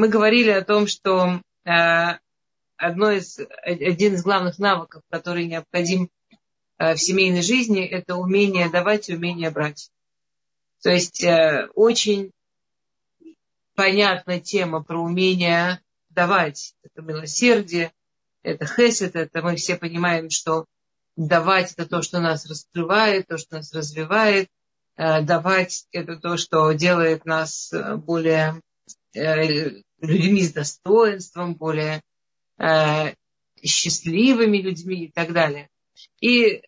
мы говорили о том, что э, одно из, один из главных навыков, который необходим э, в семейной жизни, это умение давать и умение брать. То есть э, очень понятна тема про умение давать. Это милосердие, это хесед, это мы все понимаем, что давать это то, что нас раскрывает, то, что нас развивает. Э, давать это то, что делает нас э, более людьми с достоинством, более счастливыми людьми и так далее. И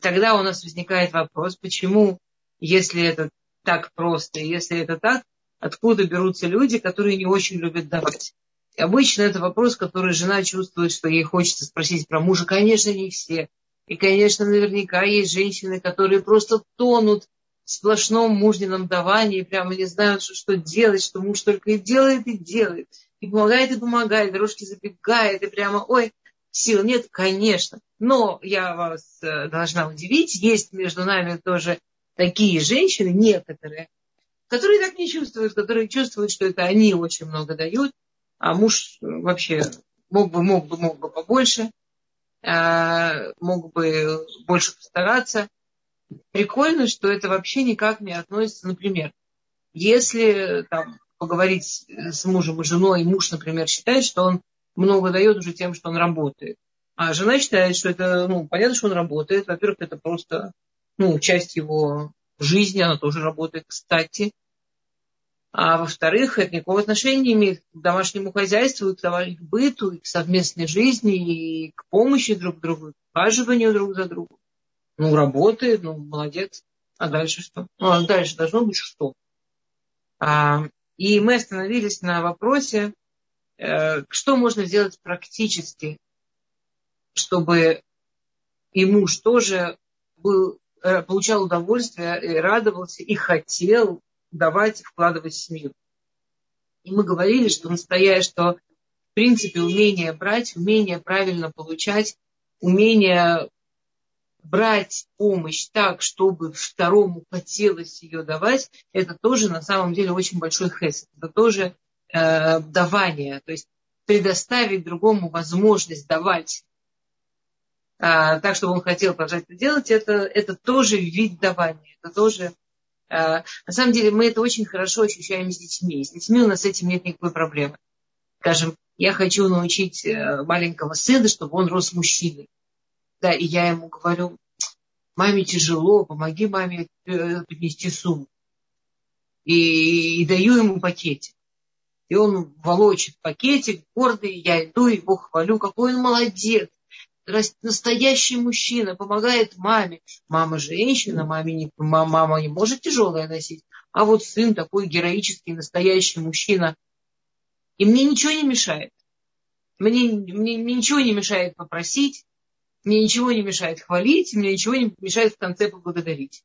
тогда у нас возникает вопрос, почему если это так просто, если это так, откуда берутся люди, которые не очень любят давать. И обычно это вопрос, который жена чувствует, что ей хочется спросить про мужа. Конечно, не все. И, конечно, наверняка есть женщины, которые просто тонут сплошном мужнином давании, прямо не знают, что, что делать, что муж только и делает, и делает. И помогает, и помогает, дорожки забегает, и прямо, ой, сил нет, конечно. Но я вас э, должна удивить, есть между нами тоже такие женщины, некоторые, которые так не чувствуют, которые чувствуют, что это они очень много дают, а муж вообще мог бы, мог бы, мог бы побольше, а, мог бы больше постараться. Прикольно, что это вообще никак не относится, например, если там, поговорить с мужем и женой, и муж, например, считает, что он много дает уже тем, что он работает. А жена считает, что это, ну, понятно, что он работает. Во-первых, это просто ну, часть его жизни, она тоже работает, кстати. А во-вторых, это никакого отношения не имеет к домашнему хозяйству, и к, быту, и к совместной жизни, и к помощи друг другу, к ухаживанию друг за другом. Ну, работает, ну, молодец. А дальше что? Ну, а дальше должно быть что? А, и мы остановились на вопросе, э, что можно сделать практически, чтобы и муж тоже был Э, получал удовольствие, и радовался, и хотел давать, вкладывать в семью. И мы говорили, что настоящее, что в принципе умение брать, умение правильно получать, умение брать помощь так, чтобы второму хотелось ее давать, это тоже на самом деле очень большой хесед. Это тоже э, давание. То есть предоставить другому возможность давать а, так, чтобы он хотел продолжать это делать, это, это тоже вид давания. Это тоже, а, на самом деле, мы это очень хорошо ощущаем с детьми. С детьми у нас с этим нет никакой проблемы. Скажем, я хочу научить э, маленького сына, чтобы он рос мужчиной. Да, и я ему говорю, маме тяжело, помоги маме э, поднести сумку. И, и даю ему пакетик. И он волочит пакетик, гордый, я иду, его хвалю, какой он молодец настоящий мужчина помогает маме. Мама женщина, маме не, мама не может тяжелое носить. А вот сын такой героический, настоящий мужчина. И мне ничего не мешает. Мне, мне, мне ничего не мешает попросить, мне ничего не мешает хвалить, мне ничего не мешает в конце поблагодарить.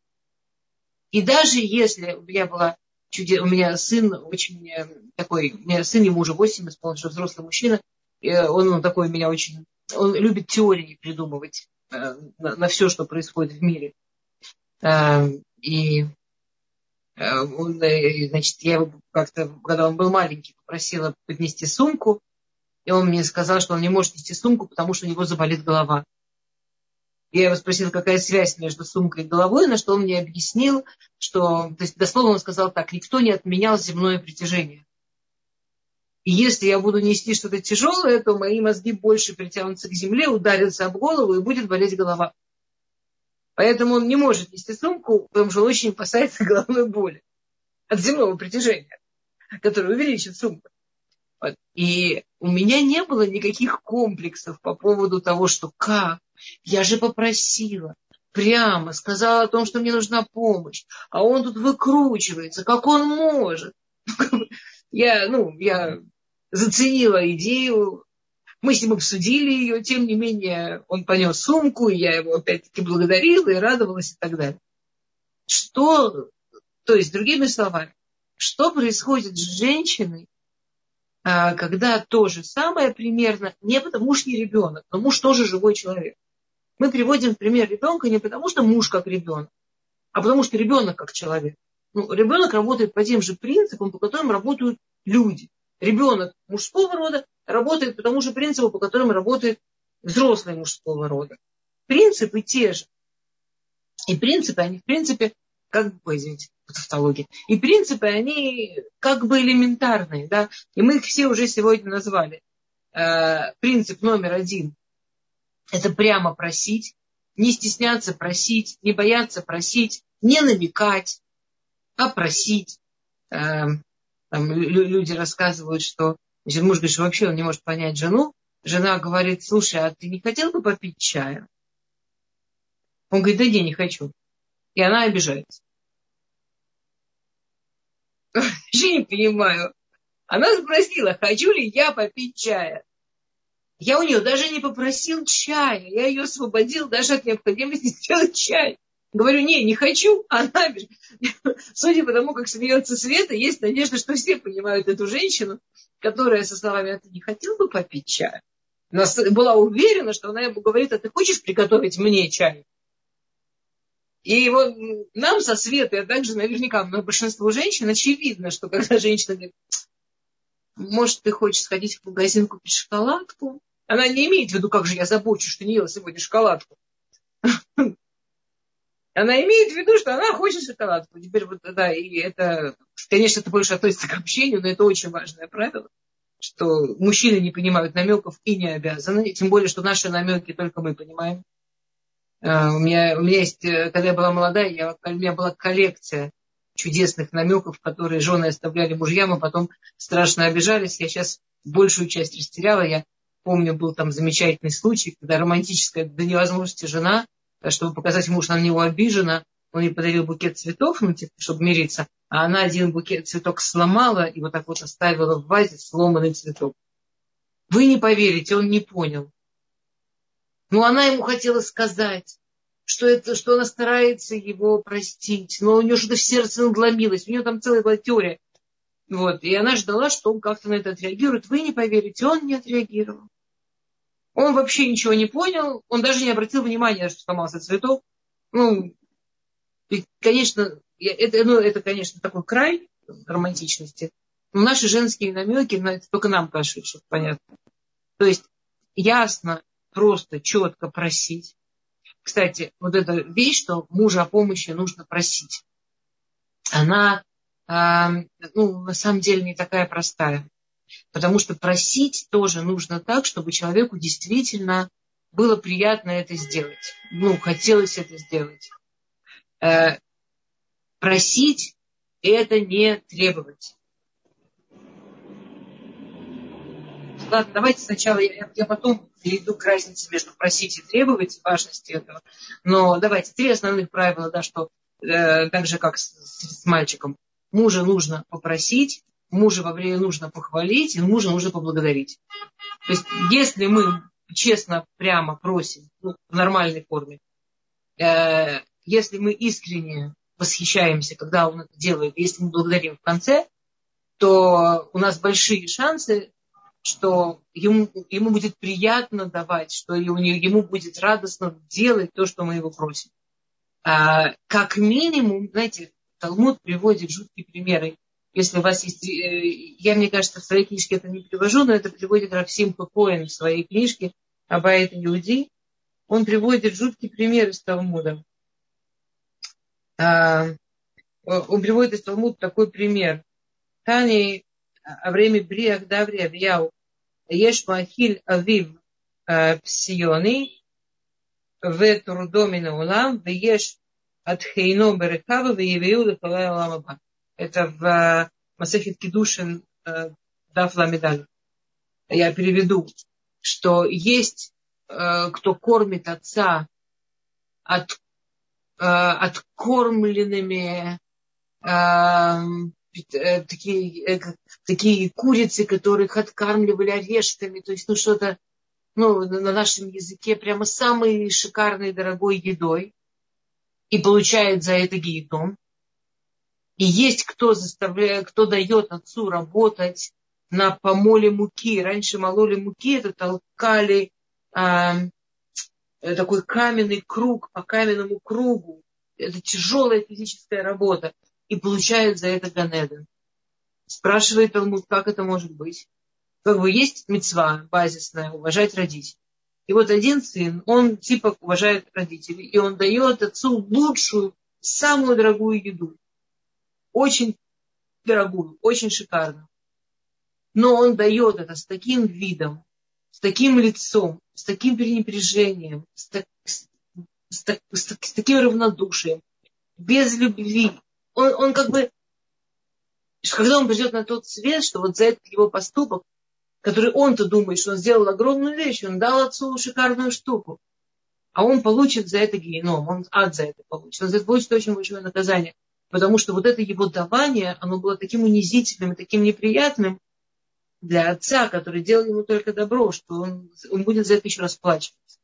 И даже если у меня была чуде... у меня сын очень э, такой, у меня сын ему уже 8 исполнилось, что взрослый мужчина, он, он такой меня очень он любит теории придумывать э, на, на все, что происходит в мире. Э, и э, он, значит, я его как-то, когда он был маленький, попросила поднести сумку, и он мне сказал, что он не может нести сумку, потому что у него заболит голова. Я его спросила, какая связь между сумкой и головой, на что он мне объяснил, что, то есть дословно он сказал так, никто не отменял земное притяжение. И если я буду нести что-то тяжелое, то мои мозги больше притянутся к земле, ударятся об голову и будет болеть голова. Поэтому он не может нести сумку, потому что он очень опасается головной боли от земного притяжения, которое увеличит сумку. Вот. И у меня не было никаких комплексов по поводу того, что как, я же попросила, прямо сказала о том, что мне нужна помощь, а он тут выкручивается, как он может. Я, ну, я заценила идею. Мы с ним обсудили ее, тем не менее он понес сумку, и я его опять-таки благодарила и радовалась и так далее. Что, то есть, другими словами, что происходит с женщиной, а, когда то же самое примерно, не потому муж не ребенок, но муж тоже живой человек. Мы приводим пример ребенка не потому, что муж как ребенок, а потому что ребенок как человек. Ну, ребенок работает по тем же принципам, по которым работают люди. ребенок мужского рода работает по тому же принципу, по которому работает взрослый мужского рода. Принципы те же. И принципы, они в принципе, как бы, извините, тавтология. И принципы, они как бы элементарные, да. И мы их все уже сегодня назвали. Э, принцип номер один – это прямо просить, не стесняться просить, не бояться просить, не намекать, а просить. Э, там люди рассказывают, что значит, муж говорит, что вообще он не может понять жену. Жена говорит, слушай, а ты не хотел бы попить чая? Он говорит, да не, не хочу. И она обижается. Вообще не понимаю. Она спросила, хочу ли я попить чая. Я у нее даже не попросил чая. Я ее освободил даже от необходимости сделать чай. Говорю, не, не хочу. Она, судя по тому, как смеется Света, есть надежда, что все понимают эту женщину, которая со словами, а ты не хотел бы попить чай? Она была уверена, что она ему говорит, а ты хочешь приготовить мне чай? И вот нам со Светой, а также наверняка но большинству женщин очевидно, что когда женщина говорит, может, ты хочешь сходить в магазин купить шоколадку? Она не имеет в виду, как же я забочусь, что не ела сегодня шоколадку. Она имеет в виду, что она хочет шоколадку. Теперь вот, да, и это, конечно, это больше относится к общению, но это очень важное правило, что мужчины не понимают намеков и не обязаны, тем более, что наши намеки только мы понимаем. А, у меня, у меня есть, э, когда я была молодая, я, у меня была коллекция чудесных намеков, которые жены оставляли мужьям, а потом страшно обижались. Я сейчас большую часть растеряла. Я помню, был там замечательный случай, когда романтическая до невозможности жена, э, чтобы показать ему, что на него обижена, он ей подарил букет цветов, ну, типа, чтобы мириться, а она один букет цветок сломала и вот так вот оставила в вазе сломанный цветок. Вы не поверите, он не понял. Ну, она ему хотела сказать, что, это, что она старается его простить, но у нее что-то в сердце надломилось, у нее там целая была теория. Вот. И она ждала, что он как-то на это отреагирует. Вы не поверите, он не отреагировал. Он вообще ничего не понял, он даже не обратил внимания, что сломался цветок. Ну, и, конечно, это, ну, это, конечно, такой край романтичности. Но наши женские намеки, ну, это только нам кажется, что понятно. То есть ясно, просто, четко просить. Кстати, вот эта вещь, что мужа о помощи нужно просить, она, ну, на самом деле не такая простая. Потому что просить тоже нужно так, чтобы человеку действительно было приятно это сделать. Ну, хотелось это сделать. Э, просить – это не требовать. Ладно, давайте сначала, я, я потом перейду к разнице между просить и требовать, важности этого. Но давайте, три основных правила, да, что э, так же, как с, с мальчиком. Мужа нужно попросить, мужа во время нужно похвалить, и мужа нужно поблагодарить. То есть, если мы честно, прямо просим, ну, в нормальной форме, э, если мы искренне восхищаемся, когда он это делает, если мы благодарим в конце, то у нас большие шансы, что ему, ему будет приятно давать, что ему будет радостно делать то, что мы его просим. А, как минимум, знаете, Талмуд приводит жуткие примеры. Если у вас есть... Э, я, мне кажется, в своей книжке это не привожу, но это приводит Рафсим Коэн в своей книжке «Абайт Иуди». Он приводит жуткие примеры из Талмуда. Он приводит из Талмуда такой пример. Тани а, а время Бриах Даври Авьяу Еш Махиль Авив а, Псиони в Турдомина Улам в Еш от Хейно Берехава в Евею Лехалая Ламаба. Это в э, Масехит Кедушин э, Даф Ламедаль. Я переведу, что есть э, кто кормит отца от, откормленными такие, такие курицы, которых откармливали орешками, то есть ну что-то ну, на нашем языке прямо самой шикарной дорогой едой и получает за это гейтон. И есть кто заставляет, кто дает отцу работать на помоле муки. Раньше мололи муки, это толкали а, такой каменный круг по каменному кругу. Это тяжелая физическая работа. И получают за это Ганеден. Спрашивает Талмуд, как это может быть. Как бы есть мецва базисная, уважать родителей. И вот один сын, он типа уважает родителей, и он дает отцу лучшую, самую дорогую еду. Очень дорогую, очень шикарную. Но он дает это с таким видом, с таким лицом, с таким пренебрежением, с, так, с, с, с, с таким равнодушием, без любви. Он, он как бы, когда он придет на тот свет, что вот за этот его поступок, который он-то думает, что он сделал огромную вещь, он дал отцу шикарную штуку, а он получит за это геном, он ад за это получит, он за это получит очень большое наказание. Потому что вот это его давание, оно было таким унизительным и таким неприятным для отца, который делал ему только добро, что он, он будет за это еще расплачиваться.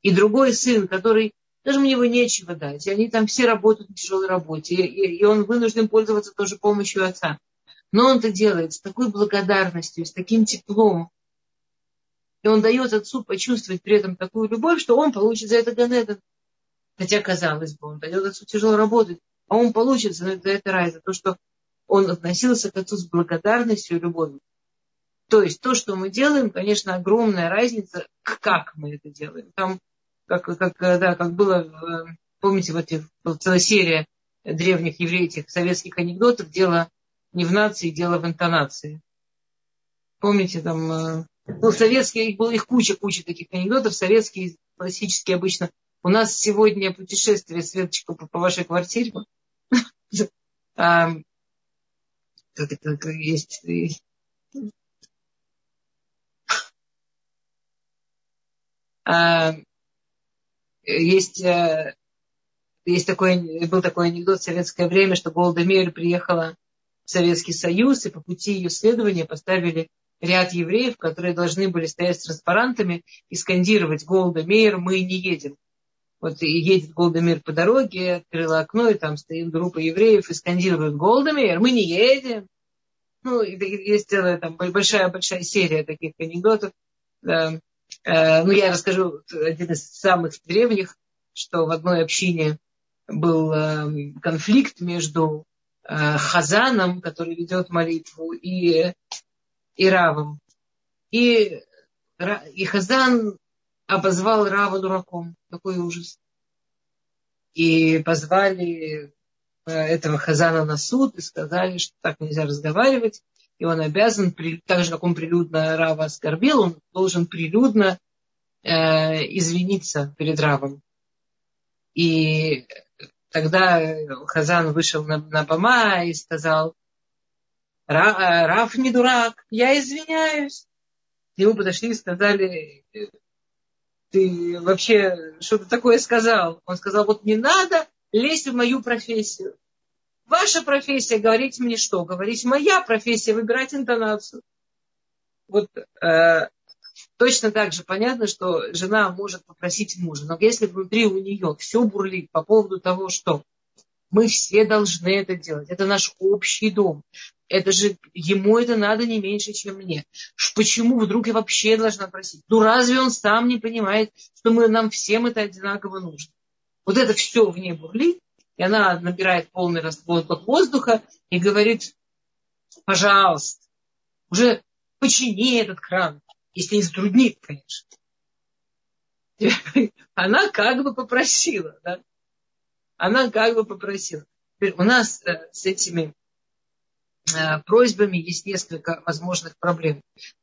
И другой сын, который даже у него нечего дать. И они там все работают на тяжелой работе. И, и он вынужден пользоваться тоже помощью отца. Но он это делает с такой благодарностью, с таким теплом. И он дает отцу почувствовать при этом такую любовь, что он получит за это Ганедон. Хотя, казалось бы, он дает отцу тяжело работать, а он получит за это рай, за то, что он относился к отцу с благодарностью и любовью. То есть то, что мы делаем, конечно, огромная разница, как мы это делаем. Там как, как, да, как было, помните, вот была целая серия древних еврейских советских анекдотов, дело не в нации, дело в интонации. Помните, там, э, ну, советские, их было их куча, куча таких анекдотов, советские, классические обычно. У нас сегодня путешествие, Светочка, по, по вашей квартире. Как это есть есть, э, есть такой, был такой анекдот в советское время, что Голда Мейер приехала Советский Союз, и по пути ее следования поставили ряд евреев, которые должны были стоять с транспарантами и скандировать Голда Мейер, мы не едем. Вот и едет Голда Мейер по дороге, открыла окно, и там стоит группа евреев и скандируют Голда Мейер, мы не едем. Ну, есть целая там большая-большая серия таких анекдотов. Да. Э, ну, я расскажу один из самых древних, что в одной общине был э, конфликт между Хазаном, который ведет молитву, и, и Равом. И, и Хазан обозвал Рава дураком. Такой ужас. И позвали этого Хазана на суд и сказали, что так нельзя разговаривать и он обязан, так же, как он прилюдно Рава оскорбил, он должен прилюдно э, извиниться перед Равом. И тогда Хазан вышел на, на Бама и сказал, Рав не дурак, я извиняюсь. К нему подошли и сказали, ты вообще что-то такое сказал. Он сказал, вот не надо лезть в мою профессию. Ваша профессия говорить мне что? Говорить моя профессия, выбирать интонацию. Вот э, точно так же понятно, что жена может попросить мужа. Но если внутри у нее все бурлит по поводу того, что мы все должны это делать. Это наш общий дом. Это же ему это надо не меньше, чем мне. Почему вдруг я вообще должна просить? Ну разве он сам не понимает, что мы, нам всем это одинаково нужно? Вот это все в ней бурлит, и она набирает полный воздух воздуха и говорит, пожалуйста, уже почини этот кран, если не затруднит, конечно. Она как бы попросила, да? Она как бы попросила. Теперь у нас э, с этими Э, просьбами есть несколько возможных проблем.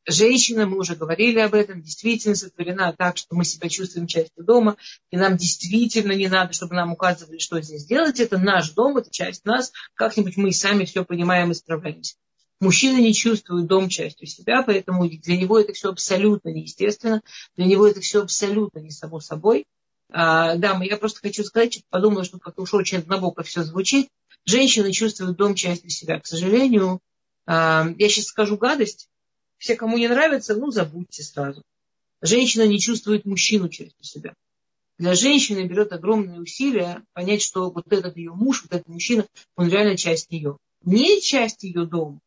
Женщина, мы уже говорили об этом, действительно сотворена так, что мы себя чувствуем частью дома, и нам действительно не надо, чтобы нам указывали, что здесь делать. Это наш дом, это часть нас. Как-нибудь мы сами все понимаем и справляемся. Мужчина не чувствует дом частью себя, поэтому для него это все абсолютно неестественно, для него это все абсолютно не само собой. А, да, я просто хочу сказать, подумала, что как уж очень однобоко все звучит. Женщины чувствуют дом частью себя. К сожалению, а, я сейчас скажу гадость. Все, кому не нравится, ну, забудьте сразу. Женщина не чувствует мужчину частью себя. Для женщины берет огромные усилия понять, что вот этот ее муж, вот этот мужчина, он реально часть нее. Не часть ее дома.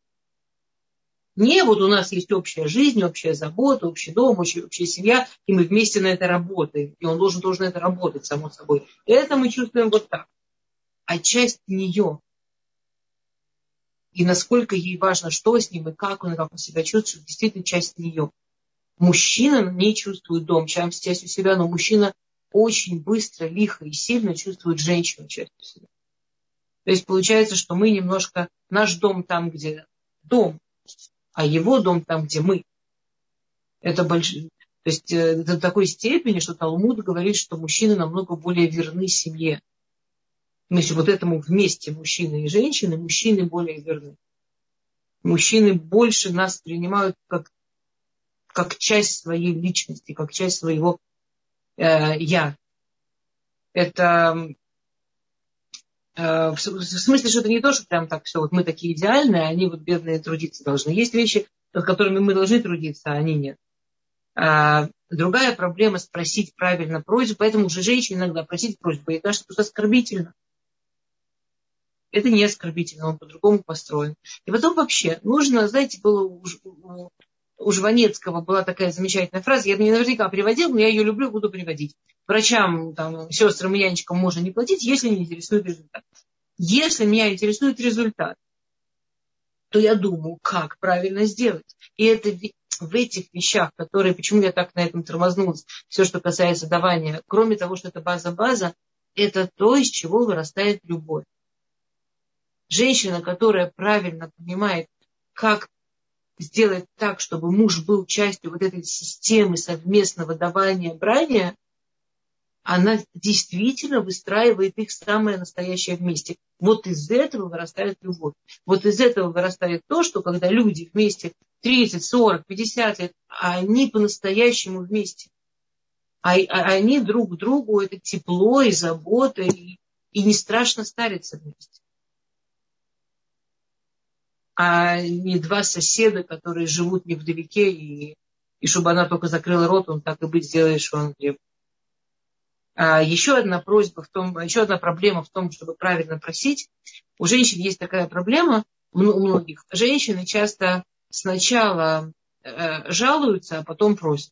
Не вот у нас есть общая жизнь, общая забота, общий дом, общая, общая семья, и мы вместе на это работаем. И он должен тоже на это работать, само собой. Это мы чувствуем вот так а часть нее. и насколько ей важно, что с ним и как он, и как он себя чувствует, действительно часть нее. Мужчина не чувствует дом, часть у себя, но мужчина очень быстро, лихо и сильно чувствует женщину часть себя. То есть получается, что мы немножко, наш дом там, где дом, а его дом там, где мы. Это большой, то есть э, до такой степени, что Талмуд говорит, что мужчины намного более верны семье. Значит, вот этому вместе мужчины и женщины, мужчины более верны. Мужчины больше нас принимают как, как часть своей личности, как часть своего э, я. Это в смысле, что это не то, что прям так все, вот мы такие идеальные, они вот бедные трудиться должны. Есть вещи, над которыми мы должны трудиться, а они нет. А, другая проблема спросить правильно просьбу, поэтому уже женщине иногда просить просьбу, ей кажется, что это оскорбительно. Это не оскорбительно, он по-другому построен. И потом вообще нужно, знаете, было у, Жванецкого была такая замечательная фраза, я не наверняка приводил, но я ее люблю, буду приводить. Врачам, там, сестрам и нянечкам можно не платить, если не интересует результат. Если меня интересует результат, то я думаю, как правильно сделать. И это в этих вещах, которые, почему я так на этом тормознулась, все, что касается давания, кроме того, что это база-база, это то, из чего вырастает любовь. Женщина, которая правильно понимает, как сделать так, чтобы муж был частью вот этой системы совместного давания, брания, она действительно выстраивает их самое настоящее вместе. Вот из этого вырастает любовь. Вот из этого вырастает то, что когда люди вместе 30, 40, 50 лет, они по-настоящему вместе. А, а они друг другу, это тепло и забота, и, и не страшно стариться вместе. А не два соседа, которые живут невдалеке, и, и чтобы она только закрыла рот, он так и быть сделает, что он требует. А еще одна просьба в том, еще одна проблема в том, чтобы правильно просить. У женщин есть такая проблема, у многих. Женщины часто сначала э, жалуются, а потом просят.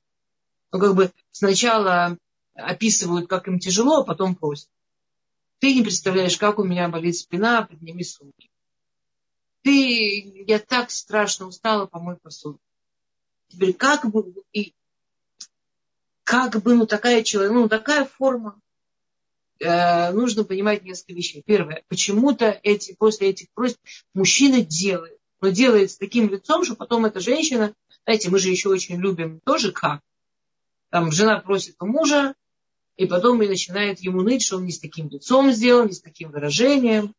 Ну, как бы сначала описывают, как им тяжело, а потом просят. Ты не представляешь, как у меня болит спина, подними сумки. Ты, я так страшно устала, помой посуду. Теперь как бы, и как бы, ну, такая человек, ну, такая форма. Э, нужно понимать несколько вещей. Первое, почему-то эти, после этих просьб мужчина делает, но делает с таким лицом, что потом эта женщина, знаете, мы же еще очень любим тоже как. Там жена просит у мужа, и потом и начинает ему ныть, что он не с таким лицом сделал, не с таким выражением.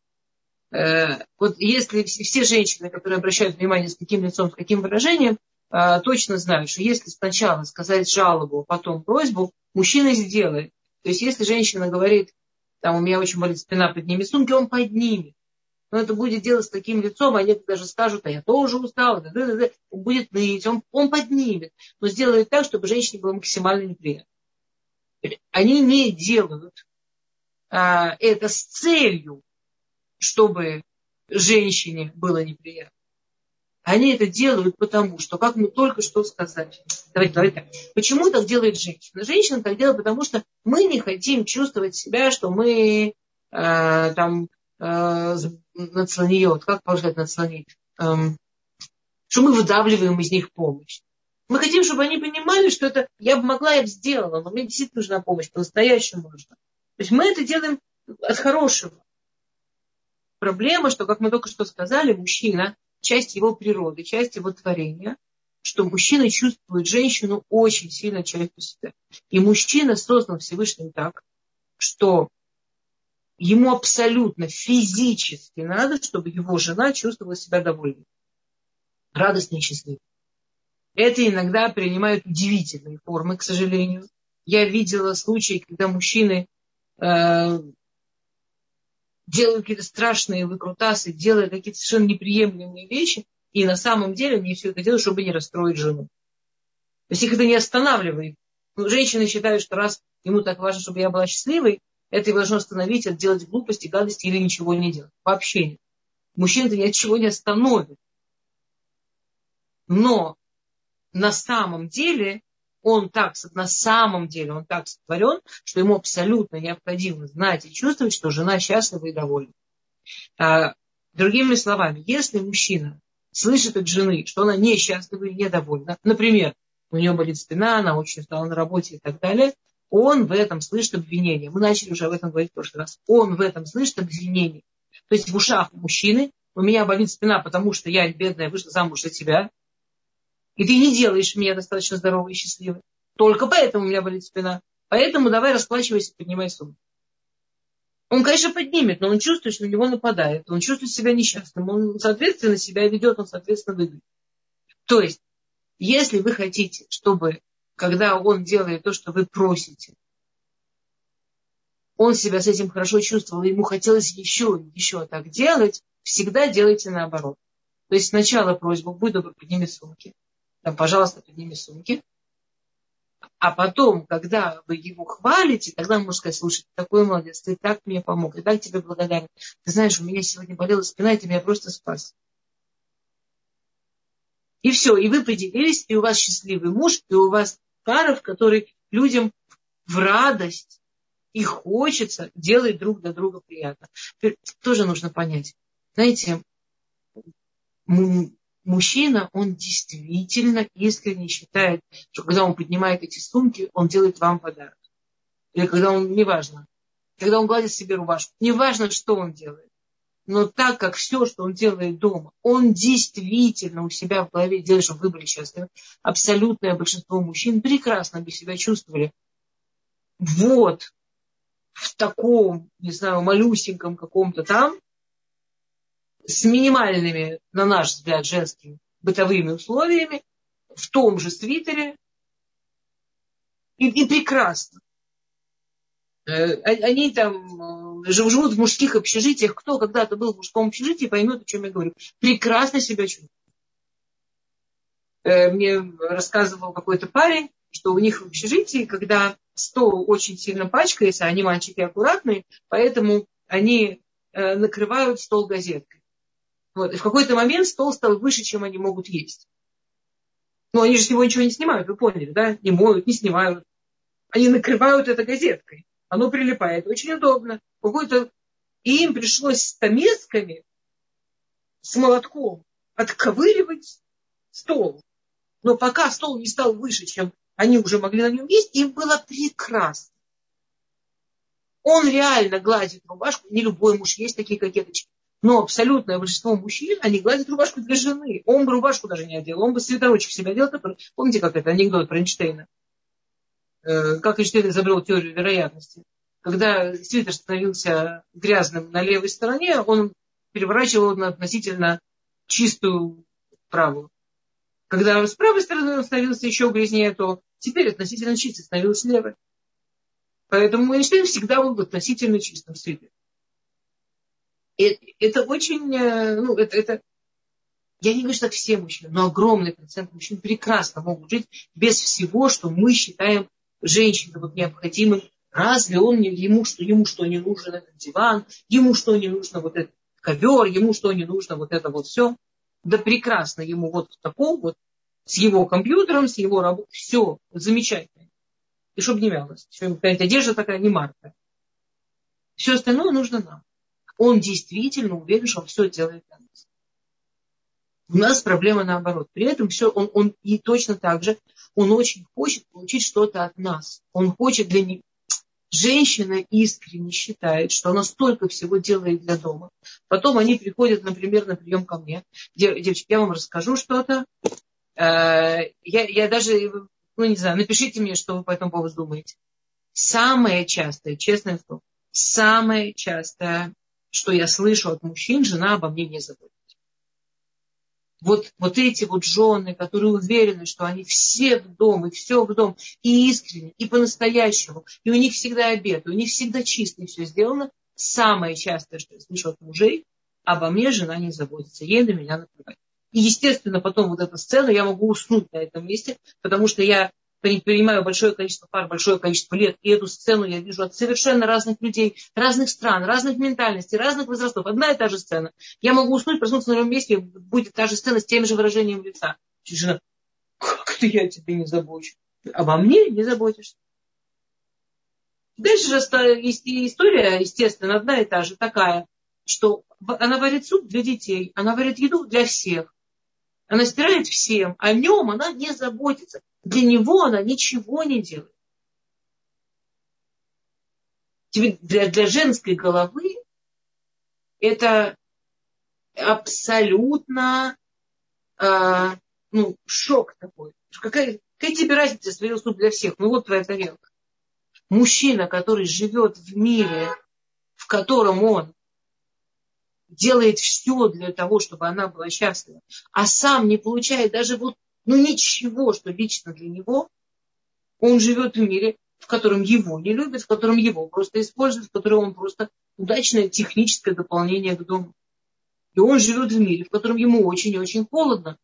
Э, вот если все женщины, которые обращают внимание с таким лицом, с каким выражением, а, точно знаю, что если сначала сказать жалобу, а потом просьбу, мужчина сделает. То есть если женщина говорит, там у меня очень болит спина, подними сумки, он поднимет. Но это будет делать с таким лицом, а некоторые даже скажут, а я тоже устал, да, да, да, да. он будет ныть, он, он поднимет, но сделает так, чтобы женщине было максимально неприятно. Они не делают а, это с целью, чтобы женщине было неприятно. Они это делают потому, что, как мы только что сказали, давайте, давайте Почему так делает женщина? Женщина так делает, потому что мы не хотим чувствовать себя, что мы э, там э, нацлониот, как сказать нацлониот, э, что мы выдавливаем из них помощь. Мы хотим, чтобы они понимали, что это я бы могла, я бы сделала, но мне действительно нужна помощь, по-настоящему нужна. То есть мы это делаем от хорошего. Проблема, что, как мы только что сказали, мужчина часть его природы, часть его творения, что мужчина чувствует женщину очень сильно частью себя. И мужчина создан Всевышним так, что ему абсолютно физически надо, чтобы его жена чувствовала себя довольной, радостной и счастливой. Это иногда принимают удивительные формы, к сожалению. Я видела случаи, когда мужчины э, делают какие-то страшные выкрутасы, делают какие-то совершенно неприемлемые вещи, и на самом деле они все это делают, чтобы не расстроить жену. То есть их это не останавливает. Но женщины считают, что раз ему так важно, чтобы я была счастливой, это его должно остановить от делать глупости, гадости или ничего не делать. Вообще нет. Мужчин это ни от чего не остановит. Но на самом деле он так, на самом деле, он так сотворен, что ему абсолютно необходимо знать и чувствовать, что жена счастлива и довольна. А, Другими словами, если мужчина слышит от жены, что она несчастлива и недовольна, например, у нее болит спина, она очень устала на работе и так далее, он в этом слышит обвинение. Мы начали уже об этом говорить в прошлый раз. Он в этом слышит обвинение. То есть в ушах мужчины у меня болит спина, потому что я, бедная, вышла замуж за тебя, и ты не делаешь меня достаточно здоровой и счастливой. Только поэтому у меня болит спина. Поэтому давай расплачивайся, поднимай сумму. Он, конечно, поднимет, но он чувствует, что на него нападает. Он чувствует себя несчастным. Он, соответственно, себя ведет, он, соответственно, выглядит. То есть, если вы хотите, чтобы, когда он делает то, что вы просите, он себя с этим хорошо чувствовал, ему хотелось еще, еще так делать, всегда делайте наоборот. То есть сначала просьба, будь добр, подними сумки. Там, пожалуйста, подними сумки. А потом, когда вы его хвалите, тогда можно сказать, слушай, ты такой молодец, ты так мне помог, я так тебе благодарен. Ты знаешь, у меня сегодня болела спина, и ты меня просто спас. И все, и вы поделились, и у вас счастливый муж, и у вас пара, в которой людям в радость и хочется делать друг для друга приятно. Тоже нужно понять. Знаете, мужчина, он действительно искренне считает, что когда он поднимает эти сумки, он делает вам подарок. Или когда он, неважно, когда он гладит себе рубашку, неважно, что он делает. Но так как все, что он делает дома, он действительно у себя в голове делает, чтобы вы были счастливы. Абсолютное большинство мужчин прекрасно бы себя чувствовали. Вот в таком, не знаю, малюсеньком каком-то там, с минимальными, на наш взгляд, женскими бытовыми условиями, в том же свитере, и, и прекрасно. Э, они там э, живут в мужских общежитиях. Кто когда-то был в мужском общежитии, поймет, о чем я говорю. Прекрасно себя чувствует. Э, мне рассказывал какой-то парень, что у них в общежитии, когда стол очень сильно пачкается, они мальчики аккуратные, поэтому они накрывают стол газеткой. Вот. И в какой-то момент стол стал выше, чем они могут есть. Но они же с него ничего не снимают, вы поняли, да? Не моют, не снимают. Они накрывают это газеткой. Оно прилипает. Очень удобно. Какой-то... И им пришлось с томесками, с молотком отковыривать стол. Но пока стол не стал выше, чем они уже могли на нем есть, им было прекрасно. Он реально гладит рубашку. Не любой муж есть такие кокеточки. Но абсолютное большинство мужчин, они гладят рубашку для жены. Он бы рубашку даже не одел. Он бы свитерочек себя одел. Помните, как это анекдот про Эйнштейна? Э, как Эйнштейн изобрел теорию вероятности. Когда свитер становился грязным на левой стороне, он переворачивал на относительно чистую правую. Когда с правой стороны он становился еще грязнее, то теперь относительно чистый становился левой. Поэтому Эйнштейн всегда был относительно чистом свитере это очень, э, ну, это, это, я не говорю, что все мужчины, но огромный процент мужчин прекрасно могут жить без всего, что мы считаем женщиной вот необходимым. Разве он не, ему что, ему что не нужен этот диван, ему что не нужно вот этот ковер, ему что не нужно вот это вот все. Да прекрасно ему вот в таком вот, с его компьютером, с его работой, все замечательно. И чтобы не мялось. Какая-то одежда такая не марка. Все остальное нужно нам он действительно уверен, что он все делает для нас. У нас проблема наоборот. При этом все, он, он и точно так же, он очень хочет получить что-то от нас. Он хочет для них. Женщина искренне считает, что она столько всего делает для дома. Потом они приходят, например, на прием ко мне. Девочки, я вам расскажу что-то. Э, я, я даже, ну не знаю, напишите мне, что вы по этому поводу думаете. Самое частое, честное слово, самое частое что я слышу от мужчин, жена обо мне не заботится. Вот, вот эти вот жены, которые уверены, что они все в дом, и все в дом, и искренне, и по-настоящему, и у них всегда обед, и у них всегда чисто, и все сделано. Самое частое, что я слышу от мужей, обо мне жена не заботится, ей на меня наплевать. И, естественно, потом вот эта сцена, я могу уснуть на этом месте, потому что я принимаю большое количество пар, большое количество лет, и эту сцену я вижу от совершенно разных людей, разных стран, разных ментальностей, разных возрастов. Одна и та же сцена. Я могу уснуть, проснуться на новом месте, будет та же сцена с тем же выражением лица. Жена, как это я тебе не забочусь? Обо мне не заботишься. Дальше же история, естественно, одна и та же такая, что она варит суп для детей, она варит еду для всех. Она стирает всем, о нем она не заботится. Для него она ничего не делает. Для, для женской головы это абсолютно э, ну, шок такой. Какая, какая тебе разница, сварил суп для всех? Ну вот твоя тарелка. Мужчина, который живет в мире, в котором он делает все для того, чтобы она была счастлива, а сам не получает даже вот, ну ничего, что лично для него, он живет в мире, в котором его не любят, в котором его просто используют, в котором он просто удачное техническое дополнение к дому. И он живет в мире, в котором ему очень и очень холодно.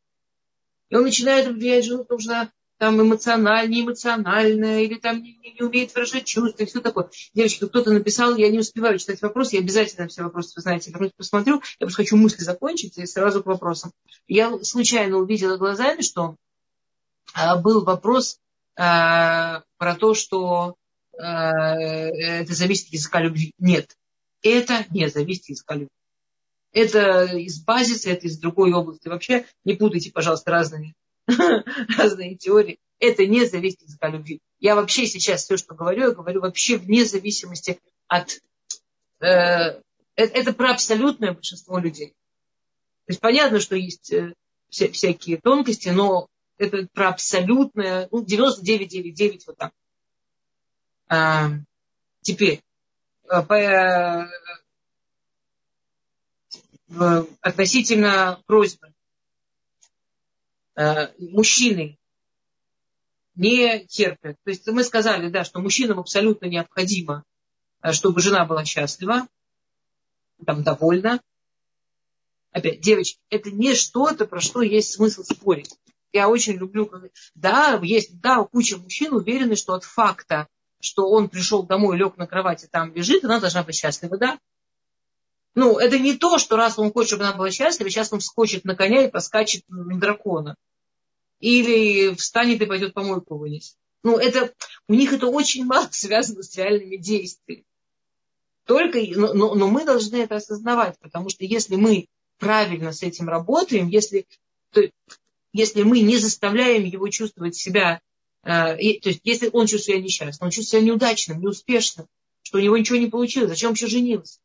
И он начинает влиять жену, потому что там эмоциональнее, эмоциональная, или там не, не, не умеет выражать чувства, и все такое. Девочки, кто-то написал, я не успеваю читать вопросы, я обязательно все вопросы, вы знаете, вернусь, посмотрю, я просто хочу мысли закончить и сразу к вопросам. Я случайно увидела глазами, что а, был вопрос а, про то, что а, это зависит от языка любви. Нет, это не зависит от языка любви. Это из базиса, это из другой области. Вообще не путайте, пожалуйста, разными разные теории. Это не зависит от любви. Я вообще сейчас все, что говорю, я говорю вообще вне зависимости от... Э, э это про абсолютное большинство людей. То есть понятно, что есть э, вся, всякие тонкости, но это про абсолютное, ну, 99,99 вот так. А, теперь, э, по, относительно просьбы. Э, мужчины не терпят. То есть мы сказали, да, что мужчинам абсолютно необходимо, э, чтобы жена была счастлива, там довольна. Опять, девочки, это не что-то, про что есть смысл спорить. Я очень люблю, да, есть, да, куча мужчин уверены, что от факта, что он пришел домой, лег на кровати, там лежит, она должна быть счастлива, да. Ну, это не то, что раз он хочет, чтобы она была счастлива, сейчас он вскочит на коня и поскачет на дракона. Или встанет и пойдет помойку вынесет. Ну, это, у них это очень мало связано с реальными действиями. Только, но, но, но мы должны это осознавать, потому что если мы правильно с этим работаем, если, то, если мы не заставляем его чувствовать себя, э, и, то есть если он чувствует себя несчастным, он чувствует себя неудачным, неуспешным, что у него ничего не получилось, зачем вообще женился?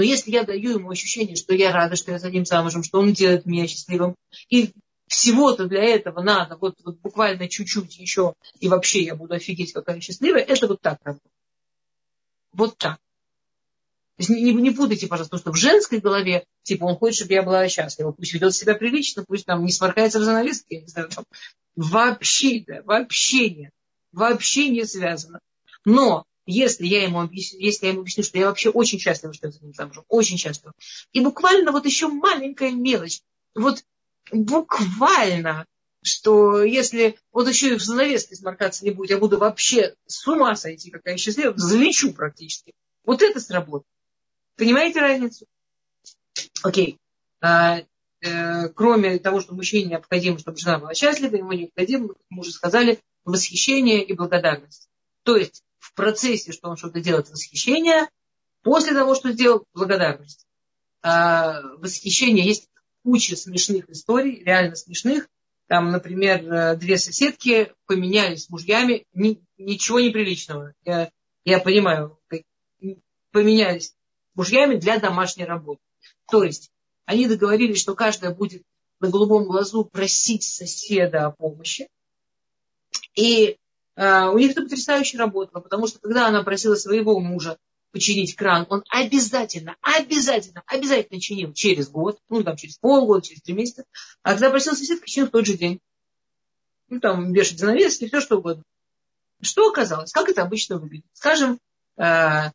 Но если я даю ему ощущение, что я рада, что я за ним замужем, что он делает меня счастливым, и всего-то для этого надо вот, вот буквально чуть-чуть еще, и вообще я буду офигеть, какая счастливая, это вот так работает. Вот так. То есть не, не путайте, пожалуйста, потому что в женской голове, типа, он хочет, чтобы я была счастлива, пусть ведет себя прилично, пусть там не сморкается в занавеске, я не знаю, там. Вообще, да, вообще нет. Вообще не связано. Но если я ему объясню, если я ему объясню, что я вообще очень счастлива, что я за ним замужем, очень счастлива. И буквально вот еще маленькая мелочь, вот буквально, что если вот еще и в занавеске сморкаться не будет, я буду вообще с ума сойти, какая счастливая, залечу практически. Вот это сработает. Понимаете разницу? Окей. А, э, кроме того, что мужчине необходимо, чтобы жена была счастлива, ему необходимо, как мы уже сказали, восхищение и благодарность. То есть процессе, что он что-то делает, восхищение, после того, что сделал, благодарность. А, восхищение есть куча смешных историй, реально смешных. Там, например, э, две соседки поменялись мужьями, ни, ничего неприличного. Я, я понимаю, поменялись мужьями для домашней работы. То есть они договорились, что каждая будет на голубом глазу просить соседа о помощи. И у них это потрясающе работало, потому что когда она просила своего мужа починить кран, он обязательно, обязательно, обязательно чинил через год, ну там через полгода, через три месяца. А когда просил соседка, чинил в тот же день. Ну там вешать занавески, все что угодно. Что оказалось? Как это обычно выглядит? Скажем, э,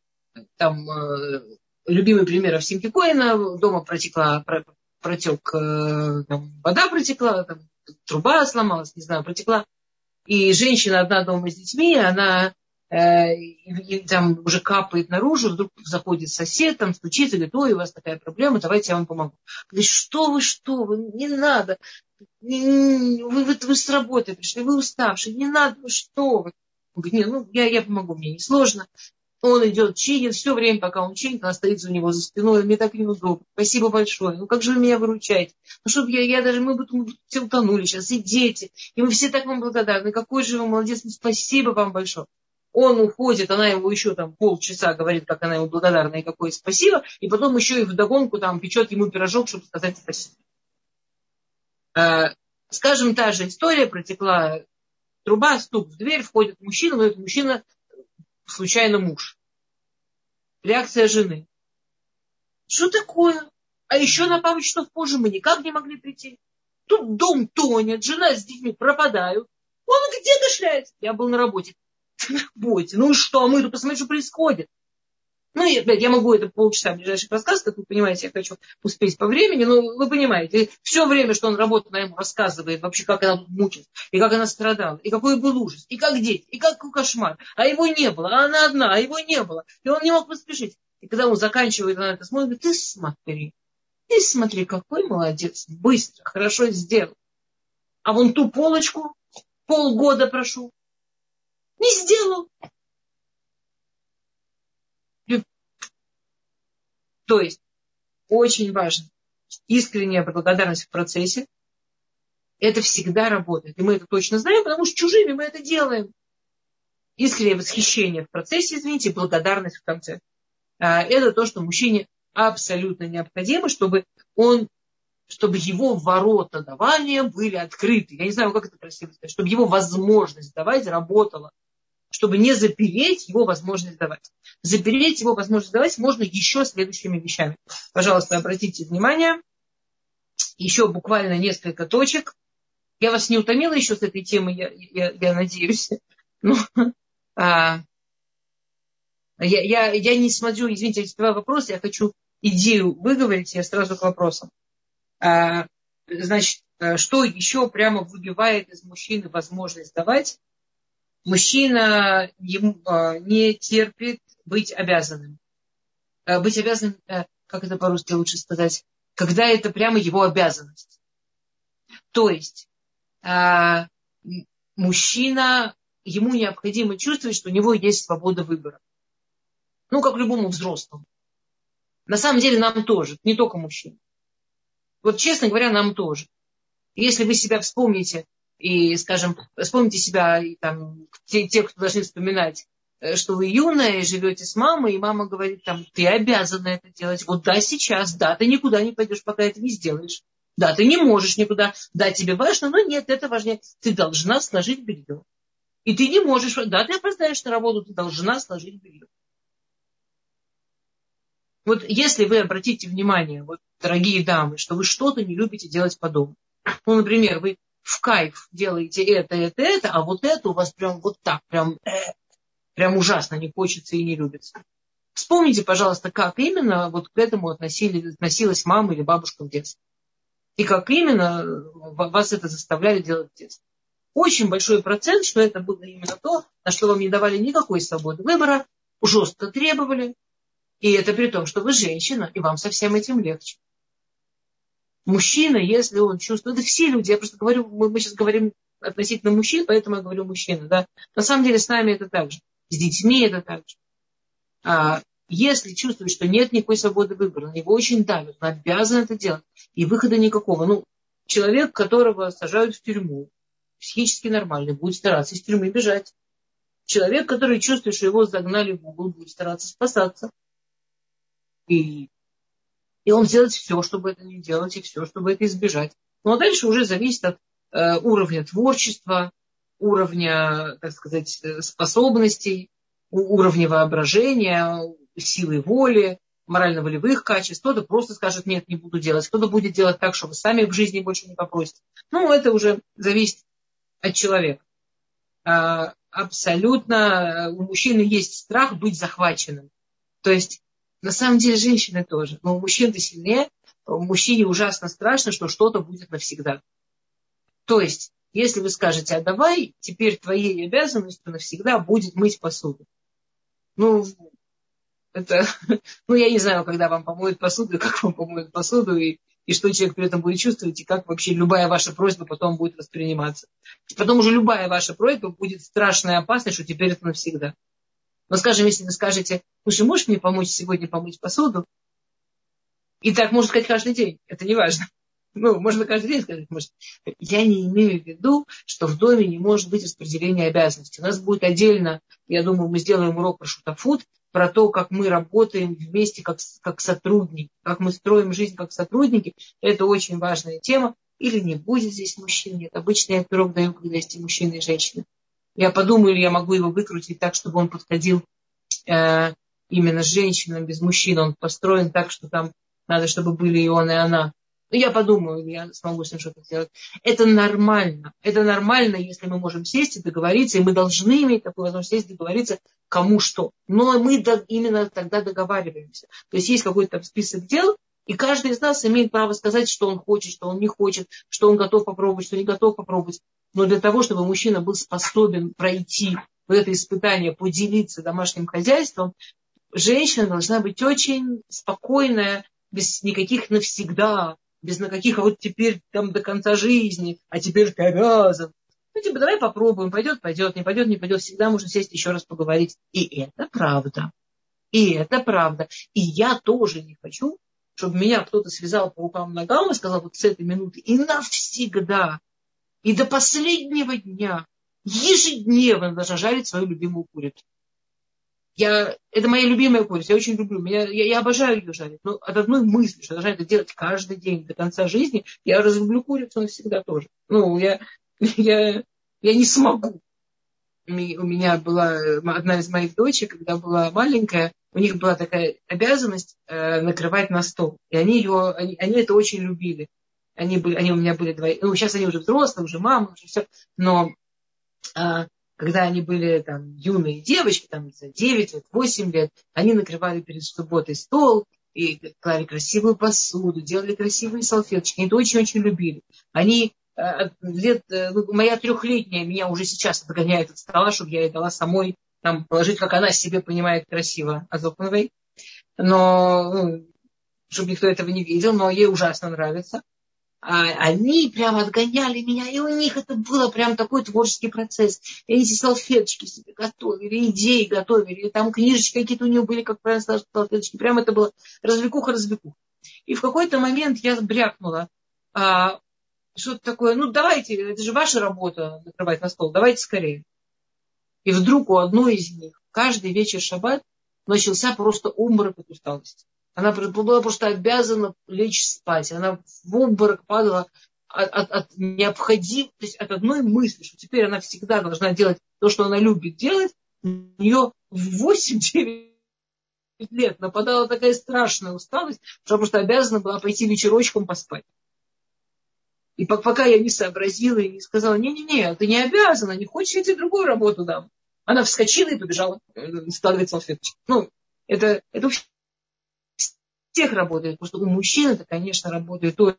там э, любимый пример Овсинки Коина, дома протекла, про, протек, э, там, вода протекла, там, труба сломалась, не знаю, протекла. И женщина одна дома с детьми, она Э, и там уже капает наружу, вдруг заходит сосед, там стучится, говорит, ой, у вас такая проблема, давайте я вам помогу. Говорит, что вы, что вы, не надо, вы, вы, вы с работы пришли, вы уставшие, не надо, вы что вы. Он говорит, нет, ну я, я помогу, мне не сложно. Он идет, чинит, все время, пока он чинит, она стоит у него за спиной, мне так неудобно. Спасибо большое. Ну как же вы меня выручаете? Ну чтобы я, я даже, мы бы все утонули сейчас, и дети. И мы все так вам благодарны. Какой же вы молодец, ну, спасибо вам большое. Он уходит, она ему еще там полчаса говорит, как она ему благодарна и какое спасибо, и потом еще и вдогонку там печет ему пирожок, чтобы сказать спасибо. Э, скажем, та же история протекла труба, стук в дверь, входит мужчина, но этот мужчина случайно муж. Реакция жены. Что такое? А еще на пару часов позже мы никак не могли прийти. Тут дом тонет, жена с детьми пропадают. Он где-то шляется. Я был на работе. На работе. Ну и что? А мы тут посмотрим, что происходит. Ну, я, я могу это полчаса ближайших рассказ, как вы понимаете, я хочу успеть по времени, но вы понимаете, все время, что он работает, она ему рассказывает вообще, как она мучилась, и как она страдала, и какой был ужас, и как дети, и какой кошмар. А его не было, а она одна, а его не было. И он не мог поспешить. И когда он заканчивает, она это смотрит, ты смотри, ты смотри, какой молодец, быстро, хорошо сделал. А вон ту полочку полгода прошу. Не сделал. То есть очень важно искренняя благодарность в процессе. Это всегда работает. И мы это точно знаем, потому что чужими мы это делаем. Искреннее восхищение в процессе, извините, благодарность в конце. А, это то, что мужчине абсолютно необходимо, чтобы он чтобы его ворота давания были открыты. Я не знаю, как это красиво сказать. Чтобы его возможность давать работала чтобы не запереть его возможность давать. Запереть его возможность давать можно еще следующими вещами. Пожалуйста, обратите внимание. Еще буквально несколько точек. Я вас не утомила еще с этой темы, я, я, я надеюсь. Но, а, я, я, я не смотрю, извините, я задаваю вопрос, я хочу идею выговорить, я сразу к вопросам. А, значит, э, что еще прямо выбивает из мужчины возможность давать? Мужчина а, не терпит быть обязанным. А, быть обязанным, э, как это по-русски лучше сказать, когда это прямо его обязанность. То есть а, мужчина, ему необходимо чувствовать, что у него есть свобода выбора. Ну, как любому взрослому. На самом деле нам тоже, не только мужчинам. Вот честно говоря, нам тоже. Если вы себя вспомните и, скажем, вспомните себя, и, там, те, те, кто должны вспоминать, э, что вы юная, живете с мамой, и мама говорит, там, ты обязана это делать. Вот да, сейчас, да, ты никуда не пойдешь, пока это не сделаешь. Да, ты не можешь никуда. Да, тебе важно, но нет, это важнее. Ты должна сложить белье. И ты не можешь, да, ты опоздаешь на работу, ты должна сложить белье. Вот если вы обратите внимание, вот, дорогие дамы, что вы что-то не любите делать по дому. Ну, например, вы в кайф делаете это, это, это, а вот это у вас прям вот так, прям, э, прям ужасно не хочется и не любится. Вспомните, пожалуйста, как именно вот к этому относили, относилась мама или бабушка в детстве. И как именно вас это заставляли делать в детстве. Очень большой процент, что это было именно то, на что вам не давали никакой свободы выбора, жестко требовали. И это при том, что вы женщина, и вам со всем этим легче. Мужчина, если он чувствует, это все люди, я просто говорю, мы, мы сейчас говорим относительно мужчин, поэтому я говорю мужчина, да. На самом деле с нами это так же, с детьми это так же. А, если чувствует, что нет никакой свободы выбора, на него очень давят, он обязан это делать, и выхода никакого. Ну, человек, которого сажают в тюрьму, психически нормальный, будет стараться из тюрьмы бежать. Человек, который чувствует, что его загнали в угол, будет стараться спасаться. И и он сделает все, чтобы это не делать, и все, чтобы это избежать. Ну а дальше уже зависит от э, уровня творчества, уровня, так сказать, э, способностей, уровня воображения, силы воли, морально-волевых качеств. Кто-то просто скажет, нет, не буду делать. Кто-то будет делать так, что вы сами в жизни больше не попросите. Ну, это уже зависит от человека. А, абсолютно э, у мужчины есть страх быть захваченным. То есть на самом деле женщины тоже. Но у мужчин-то сильнее. Мужчине ужасно страшно, что что-то будет навсегда. То есть, если вы скажете, а давай, теперь твоей обязанностью навсегда будет мыть посуду. Ну, это, ну, я не знаю, когда вам помоют посуду, как вам помоют посуду, и, и что человек при этом будет чувствовать, и как вообще любая ваша просьба потом будет восприниматься. Потом уже любая ваша просьба будет страшная и опасной, что теперь это навсегда. Но, скажем, если вы скажете, слушай, можешь мне помочь сегодня помыть посуду? И так можно сказать каждый день. Это не важно. Ну, можно каждый день сказать, может. Я не имею в виду, что в доме не может быть распределения обязанностей. У нас будет отдельно, я думаю, мы сделаем урок про шутафут, про то, как мы работаем вместе как, как сотрудники, как мы строим жизнь как сотрудники. Это очень важная тема. Или не будет здесь мужчин. Нет, обычно я пирог даю, когда есть и мужчины, и женщины. Я подумаю, я могу его выкрутить так, чтобы он подходил э, именно с женщинами, без мужчин. Он построен так, что там надо, чтобы были и он, и она. Ну, я подумаю, я смогу с ним что-то сделать. Это нормально. Это нормально, если мы можем сесть и договориться, и мы должны иметь такую возможность сесть и договориться, кому что. Но мы именно тогда договариваемся. То есть есть какой-то список дел, и каждый из нас имеет право сказать, что он хочет, что он не хочет, что он готов попробовать, что не готов попробовать. Но для того, чтобы мужчина был способен пройти вот это испытание, поделиться домашним хозяйством, женщина должна быть очень спокойная, без никаких навсегда, без на каких, а вот теперь там до конца жизни, а теперь ты обязан. Ну, типа, давай попробуем, пойдет, пойдет, не пойдет, не пойдет, всегда можно сесть еще раз поговорить. И это правда. И это правда. И я тоже не хочу, чтобы меня кто-то связал по рукам и ногам и сказал вот с этой минуты и навсегда, и до последнего дня, ежедневно должна жарить свою любимую курицу. Я, это моя любимая курица, я очень люблю, меня, я, я обожаю ее жарить. Но от одной мысли, что должна это делать каждый день до конца жизни, я разлюблю курицу навсегда тоже. Ну, я, я, я не смогу. У меня была одна из моих дочек, когда была маленькая, у них была такая обязанность э, накрывать на стол. И они ее, они, они это очень любили. Они, были, они у меня были двое. Ну, сейчас они уже взрослые, уже мамы, уже все. Но э, когда они были там юные девочки, там за 9 лет, 8 лет, они накрывали перед субботой стол и клали красивую посуду, делали красивые салфеточки. Они это очень-очень любили. Они э, лет, э, ну, моя трехлетняя меня уже сейчас отгоняет от стола, чтобы я ей дала самой там положить, как она себе понимает красиво Азоповой. Но, ну, чтобы никто этого не видел, но ей ужасно нравится. А они прям отгоняли меня, и у них это было прям такой творческий процесс. И эти салфеточки себе готовили, идеи готовили, и там книжечки какие-то у них были, как правильно салфеточки. Прям это было развлекуха-развлекуха. И в какой-то момент я брякнула, а, что-то такое, ну давайте, это же ваша работа накрывать на стол, давайте скорее. И вдруг у одной из них каждый вечер шаббат начался просто обморок от усталости. Она была просто обязана лечь спать. Она в обморок падала от, от, от необходимости, то есть от одной мысли, что теперь она всегда должна делать то, что она любит делать. У нее в 8-9 лет нападала такая страшная усталость, что просто обязана была пойти вечерочком поспать. И пока я не сообразила и не сказала, не-не-не, ты не обязана, не хочешь, я тебе другую работу дам. Она вскочила и побежала э, складывать салфеточки. Ну, это, это у всех работает, потому что у мужчин это, конечно, работает то,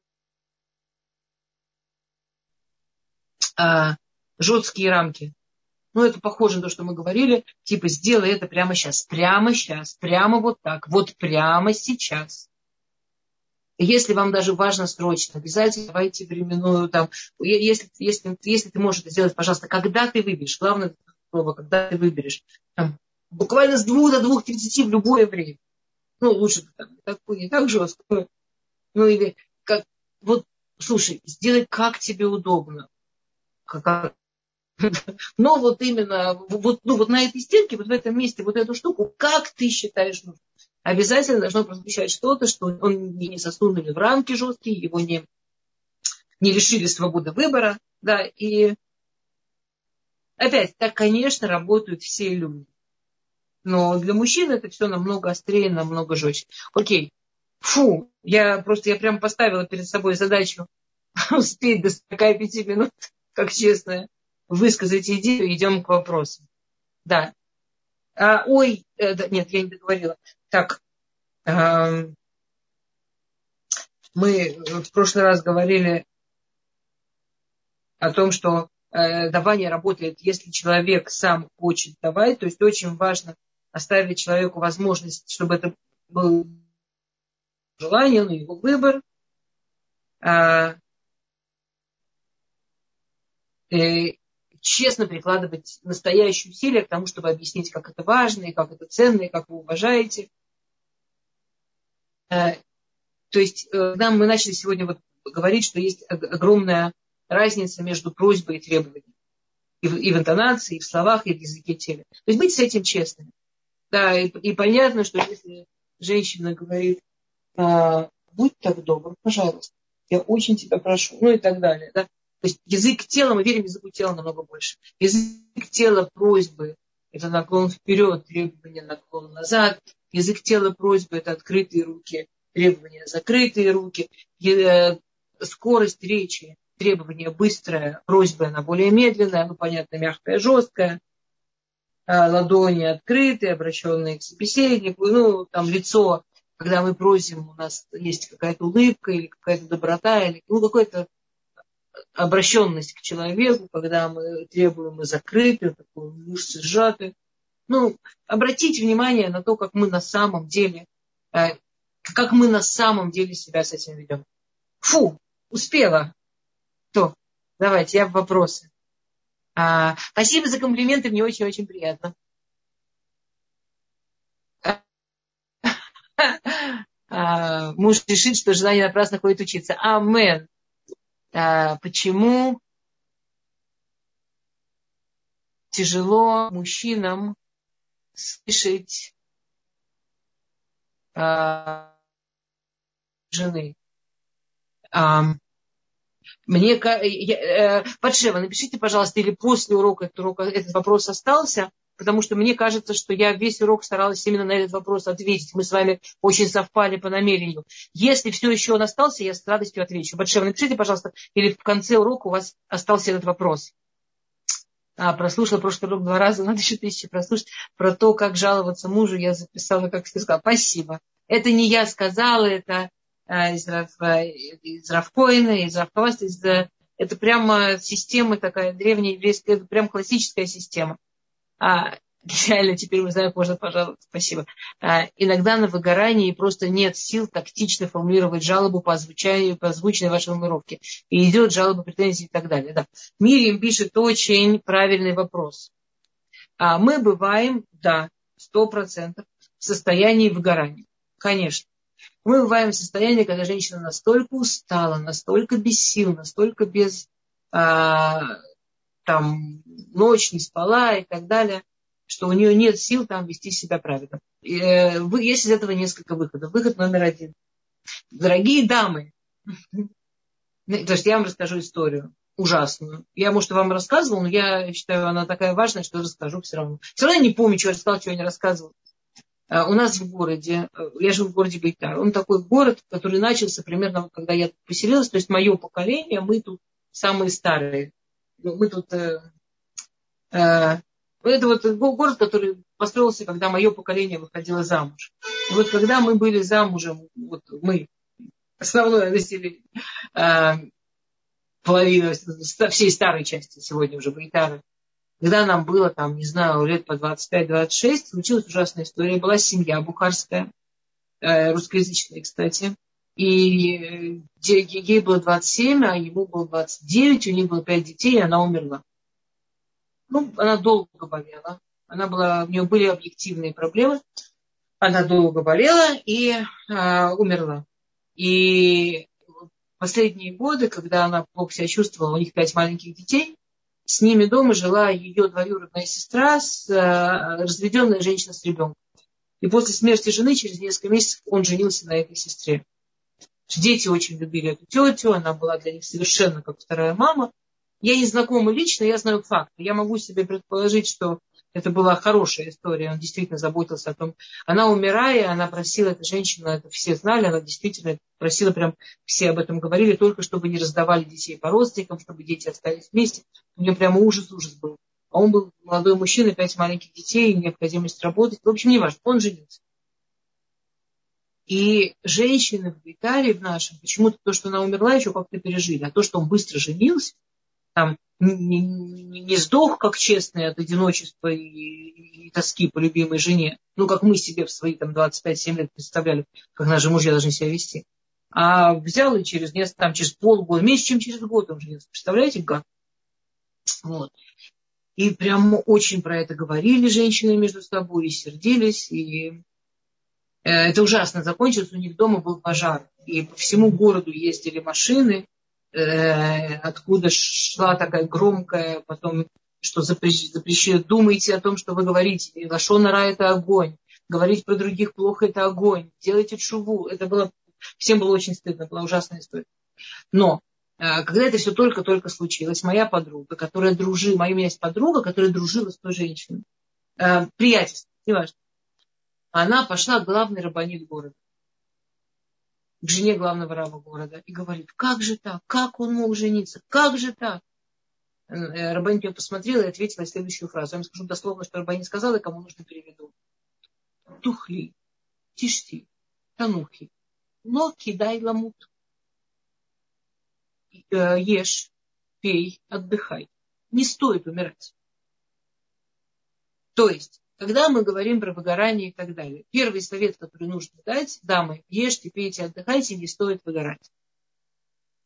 а, жесткие рамки. Ну, это похоже на то, что мы говорили, типа, сделай это прямо сейчас, прямо сейчас, прямо вот так, вот прямо сейчас. Если вам даже важно срочно, обязательно давайте временную там, если, если, если ты можешь это сделать, пожалуйста, когда ты выберешь, главное слово, когда ты выберешь, там, буквально с двух до двух тридцати в любое время. Ну, лучше там, так, не так жестко. Ну, или как, вот, слушай, сделай как тебе удобно. Как, но вот именно вот, ну, вот на этой стенке, вот в этом месте, вот эту штуку, как ты считаешь нужным обязательно должно прозвучать что-то, что он не засунули в рамки жесткие, его не, не лишили свободы выбора. Да, и опять, так, конечно, работают все люди. Но для мужчин это все намного острее, намного жестче. Окей. Фу, я просто, я прям поставила перед собой задачу успеть до 45 минут, как честно, высказать идею, идем к вопросу. Да. А, ой, э, да, нет, я не договорила. Так, э, мы в прошлый раз говорили о том, что э, давание работает, если человек сам хочет давать. То есть очень важно оставить человеку возможность, чтобы это был желание, ну, его выбор. А, э, честно прикладывать настоящие усилия к тому, чтобы объяснить, как это важно, и как это ценно, и как вы уважаете. Э, то есть, э, когда мы начали сегодня вот говорить, что есть огромная разница между просьбой и требованием. И в, и в интонации, и в словах, и в языке теле. То есть быть с этим честными. Да, и, и понятно, что если женщина говорит, а, будь так добр, пожалуйста, я очень тебя прошу, ну и так далее. Да? То есть язык тела, мы верим языку тела намного больше. Язык тела просьбы – это наклон вперед, требование наклон назад. Язык тела просьбы – это открытые руки, требования закрытые руки. Э, скорость речи, требование быстрое, просьба она более медленная, ну, понятно, мягкая, жесткая. А ладони открытые, обращенные к собеседнику, ну, там лицо, когда мы просим, у нас есть какая-то улыбка или какая-то доброта, или ну, какая-то обращенность к человеку, когда мы требуем и закрытые, такой мышцы сжаты. Ну, обратите внимание на то, как мы на самом деле, э, как мы на самом деле себя с этим ведем. Фу, успела. То, давайте, я в вопросы. А, спасибо за комплименты, мне очень-очень приятно. А, муж решит, что жена не напрасно ходит учиться. Амен. А, почему тяжело мужчинам слышать жены? Мне, я, э, Подшева, напишите, пожалуйста, или после урока этот, урок, этот вопрос остался, потому что мне кажется, что я весь урок старалась именно на этот вопрос ответить. Мы с вами очень совпали по намерению. Если все еще он остался, я с радостью отвечу. Батшева, напишите, пожалуйста, или в конце урока у вас остался этот вопрос. А, прослушала прошлый урок два раза, надо еще тысячи прослушать. Про то, как жаловаться мужу, я записала, как сказала. Спасибо. Это не я сказала, это Э, из, Рав, э, из Равкоина, из, э, это прямо система такая древняя еврейская, это прям классическая система. А, реально, теперь мы знаем, можно, пожалуйста, спасибо. А, иногда на выгорании просто нет сил тактично формулировать жалобу по озвучанию, по озвученной вашей формулировке. И идет жалоба, претензии и так далее. Да. Мирим пишет очень правильный вопрос. А мы бываем, да, сто процентов в состоянии выгорания. Конечно. Мы бываем в состоянии, когда женщина настолько устала, настолько без сил, настолько без а, там ночь не спала и так далее, что у нее нет сил там вести себя правильно. И, э, есть из этого несколько выходов. Выход номер один. Дорогие дамы, то есть я вам расскажу историю ужасную. Я, может, вам рассказывала, но я считаю, она такая важная, что расскажу все равно. Все равно я не помню, что я рассказала, что я не рассказывала. Э, у нас в городе, э, я живу в городе Бейтар, он такой город, который начался примерно, когда я поселилась, то есть мое поколение, мы тут самые старые. Ну, мы тут... Э, э, это вот город, который построился, когда мое поколение выходило замуж. И вот когда мы были замужем, вот мы, основное население, э, половина всей старой части сегодня уже Бейтара, когда нам было, там, не знаю, лет по 25-26, случилась ужасная история. Была семья бухарская, э, русскоязычная, кстати. И э, ей было 27, а ему было 29, у них было 5 детей, и она умерла. Ну, она долго болела. Она была, у нее были объективные проблемы. Она долго болела и э, умерла. И последние годы, когда она плохо себя чувствовала, у них пять маленьких детей, с ними дома жила ее двоюродная сестра, э, разведенная женщина с ребенком. И после смерти жены, через несколько месяцев, он женился на этой сестре. Дети очень любили эту тетю, она была для них совершенно как вторая мама. Я не знакома лично, я знаю факты. Я могу себе предположить, что это была хорошая история. Он действительно заботился о том. Она умирая, она просила, эта женщина, это все знали, она действительно просила, прям все об этом говорили, только чтобы не раздавали детей по родственникам, чтобы дети остались вместе. У нее прямо ужас-ужас был. А он был молодой мужчина, пять маленьких детей, необходимость работать. В общем, не важно, он женился. И женщины в Италии, в нашем, почему-то то, что она умерла, еще как-то пережили. А то, что он быстро женился, там не, не, сдох как честный от одиночества и, и, тоски по любимой жене, ну, как мы себе в свои там 25-7 лет представляли, как наши мужья должны себя вести. А взял и через несколько, там, через полгода, меньше, чем через год он женился. Представляете, как? Вот. И прямо очень про это говорили женщины между собой, и сердились, и э, это ужасно закончилось. У них дома был пожар, и по всему городу ездили машины, э, откуда шла такая громкая, потом, что запрещено, думайте о том, что вы говорите. И Лашонара – это огонь. Говорить про других плохо – это огонь. Делайте шуву. Это было, всем было очень стыдно, была ужасная история. Но э, когда это все только-только случилось, моя подруга, которая дружила, моя у меня есть подруга, которая дружила с той женщиной, э, приятельство, неважно, она пошла к главной рабанит города, к жене главного раба города, и говорит, как же так, как он мог жениться, как же так? Э, Рабанит ее посмотрела и ответила следующую фразу. Я вам скажу дословно, что Рабанит сказала, и кому нужно переведу. Тухли, тишти, танухи, но кидай ламут. Э, ешь, пей, отдыхай. Не стоит умирать. То есть, когда мы говорим про выгорание и так далее, первый совет, который нужно дать, дамы, ешьте, пейте, отдыхайте, не стоит выгорать.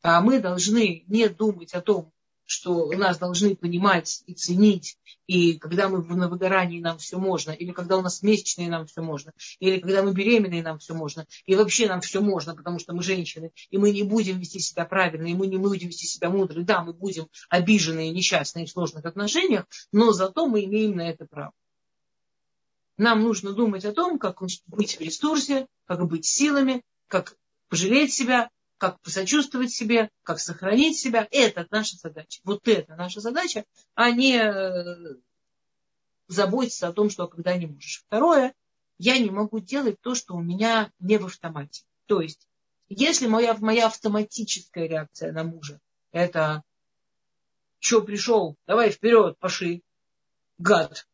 А мы должны не думать о том, что нас должны понимать и ценить, и когда мы на выгорании нам все можно, или когда у нас месячные нам все можно, или когда мы беременные нам все можно, и вообще нам все можно, потому что мы женщины, и мы не будем вести себя правильно, и мы не будем вести себя мудро, да, мы будем обиженные, несчастные в сложных отношениях, но зато мы имеем на это право. Нам нужно думать о том, как быть в ресурсе, как быть силами, как пожалеть себя, как посочувствовать себе, как сохранить себя. Это наша задача. Вот это наша задача, а не э, заботиться о том, что когда не можешь. Второе, я не могу делать то, что у меня не в автомате. То есть, если моя, моя автоматическая реакция на мужа, это что пришел, давай вперед, пошли, гад,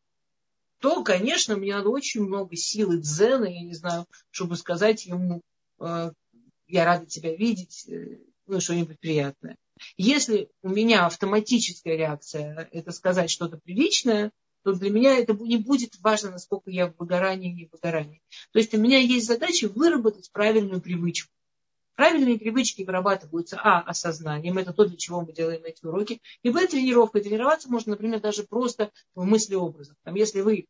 то, конечно, мне надо очень много силы дзена, я не знаю, чтобы сказать ему, э, я рада тебя видеть, э, ну, что-нибудь приятное. Если у меня автоматическая реакция это сказать что-то приличное, то для меня это не будет важно, насколько я в выгорании или не в выгорании. То есть у меня есть задача выработать правильную привычку. Правильные привычки вырабатываются, а, осознанием, это то, для чего мы делаем эти уроки, и б, тренировкой. Тренироваться можно, например, даже просто в мыслеобразах. Там, если вы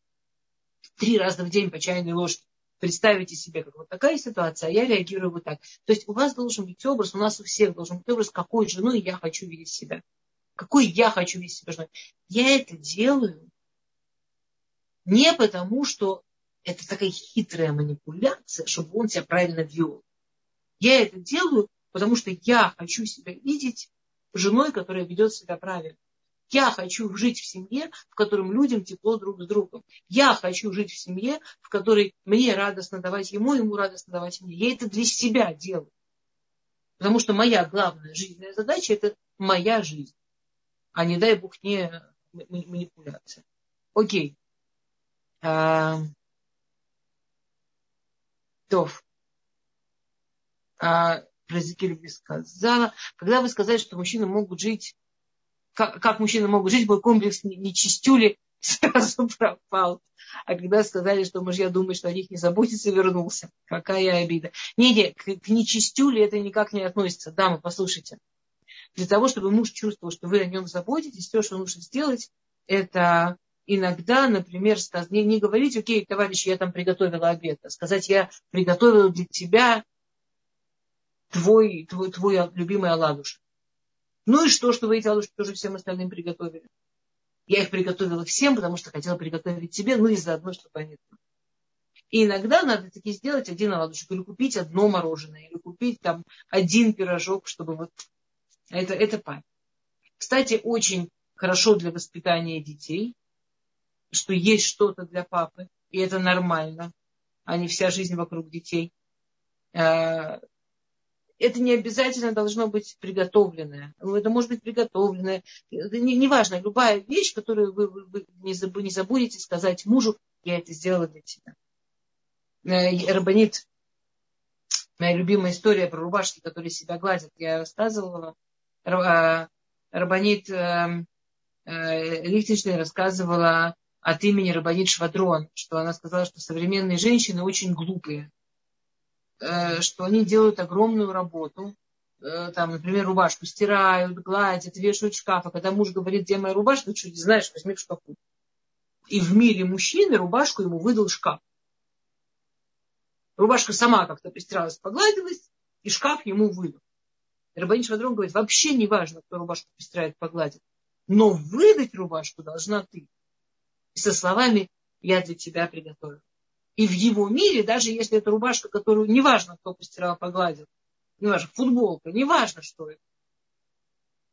три раза в день по чайной ложке представите себе, как вот такая ситуация, а я реагирую вот так. То есть у вас должен быть образ, у нас у всех должен быть образ, какой женой я хочу видеть себя. Какой я хочу видеть себя женой. Я это делаю не потому, что это такая хитрая манипуляция, чтобы он себя правильно вел. Я это делаю, потому что я хочу себя видеть женой, которая ведет себя правильно. Я хочу жить в семье, в котором людям тепло друг с другом. Я хочу жить в семье, в которой мне радостно давать ему, ему радостно давать мне. Я это для себя делаю. Потому что моя главная жизненная задача – это моя жизнь. А не дай бог не манипуляция. Окей. А, Тов. А, про языки любви сказала. Когда вы сказали, что мужчины могут жить как, как мужчины могут жить, мой комплекс нечистюли сразу пропал. А когда сказали, что мужья думают, что о них не заботится, вернулся. Какая обида. Не-не, к, к нечистюле это никак не относится. Дамы, послушайте. Для того, чтобы муж чувствовал, что вы о нем заботитесь, все, что нужно сделать, это иногда, например, не, не говорить, окей, товарищ, я там приготовила обед, а сказать, я приготовила для тебя твой, твой, твой любимый оладушек. Ну и что, что вы эти ладушки тоже всем остальным приготовили? Я их приготовила всем, потому что хотела приготовить тебе, ну и заодно, чтобы они... И иногда надо таки сделать один оладушек, или купить одно мороженое, или купить там один пирожок, чтобы вот... Это, это память. Кстати, очень хорошо для воспитания детей, что есть что-то для папы, и это нормально, а не вся жизнь вокруг детей. Э, это не обязательно должно быть приготовленное. Это может быть приготовленное. Неважно, не, не любая вещь, которую вы, вы, вы не, забудете, не забудете сказать мужу, я это сделала для тебя. Э, Рабанит, моя любимая история про рубашки, которые себя гладят, я рассказывала. Э, Рабанит э, Лихтенштейн рассказывала от имени Рабанит Швадрон, что она сказала, что современные женщины очень глупые. Э, что они делают огромную работу э, там, например, рубашку стирают, гладят, вешают в шкаф, а когда муж говорит, где моя рубашка, ну что, не знаешь, возьми в шкафу. И в мире мужчины рубашку ему выдал шкаф. Рубашка сама как-то постиралась, погладилась, и шкаф ему выдал. Рабанин Швадрон говорит, вообще не важно, кто рубашку постирает, погладит. Но выдать рубашку должна ты. И со словами «я для тебя приготовил». И в его мире, даже если это рубашка, которую неважно, кто постирал, погладил, неважно, футболка, неважно, что это.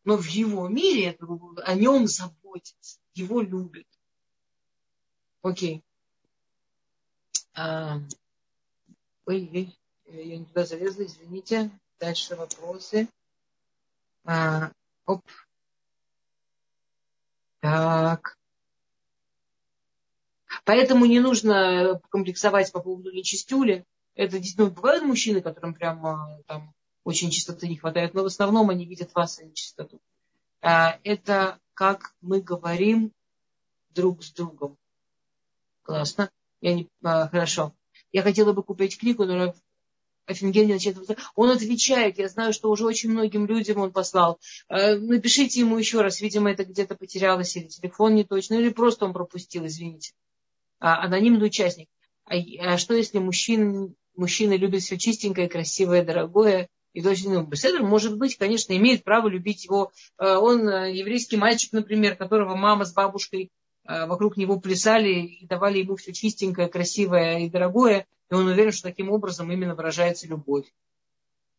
Но в его мире это, о нем заботятся, его любят. Окей. А, ой, ой, я не туда залезла, извините. Дальше вопросы. А, оп. Так. Поэтому не нужно комплексовать по поводу нечистюли. Это действительно бывают мужчины, которым прямо там очень чистоты не хватает, но в основном они видят вас и нечистоту. А, это как мы говорим друг с другом. Классно. Я не, а, хорошо. Я хотела бы купить книгу, но офигенно начинает. Он отвечает, я знаю, что уже очень многим людям он послал. А, напишите ему еще раз, видимо, это где-то потерялось, или телефон не точно, или просто он пропустил, извините. А, анонимный участник. А, а что если мужчина, мужчина любит все чистенькое, красивое, дорогое, и точно, ну, беседер, может быть, конечно, имеет право любить его. А, он еврейский мальчик, например, которого мама с бабушкой вокруг него плясали и давали ему все чистенькое, красивое и дорогое, и он уверен, что таким образом именно выражается любовь.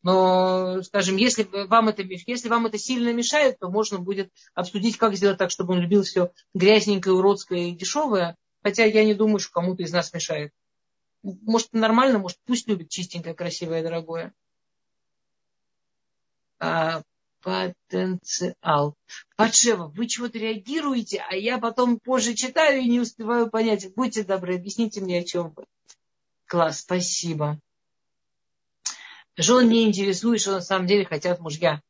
Но, скажем, если вам это, если вам это сильно мешает, то можно будет обсудить, как сделать так, чтобы он любил все грязненькое, уродское и дешевое, Хотя я не думаю, что кому-то из нас мешает. Может, нормально, может, пусть любит чистенькое, красивое, дорогое. А, потенциал. Патшева, вы чего-то реагируете, а я потом позже читаю и не успеваю понять. Будьте добры, объясните мне, о чем вы. Класс, спасибо. Жен не интересует, что на самом деле хотят мужья.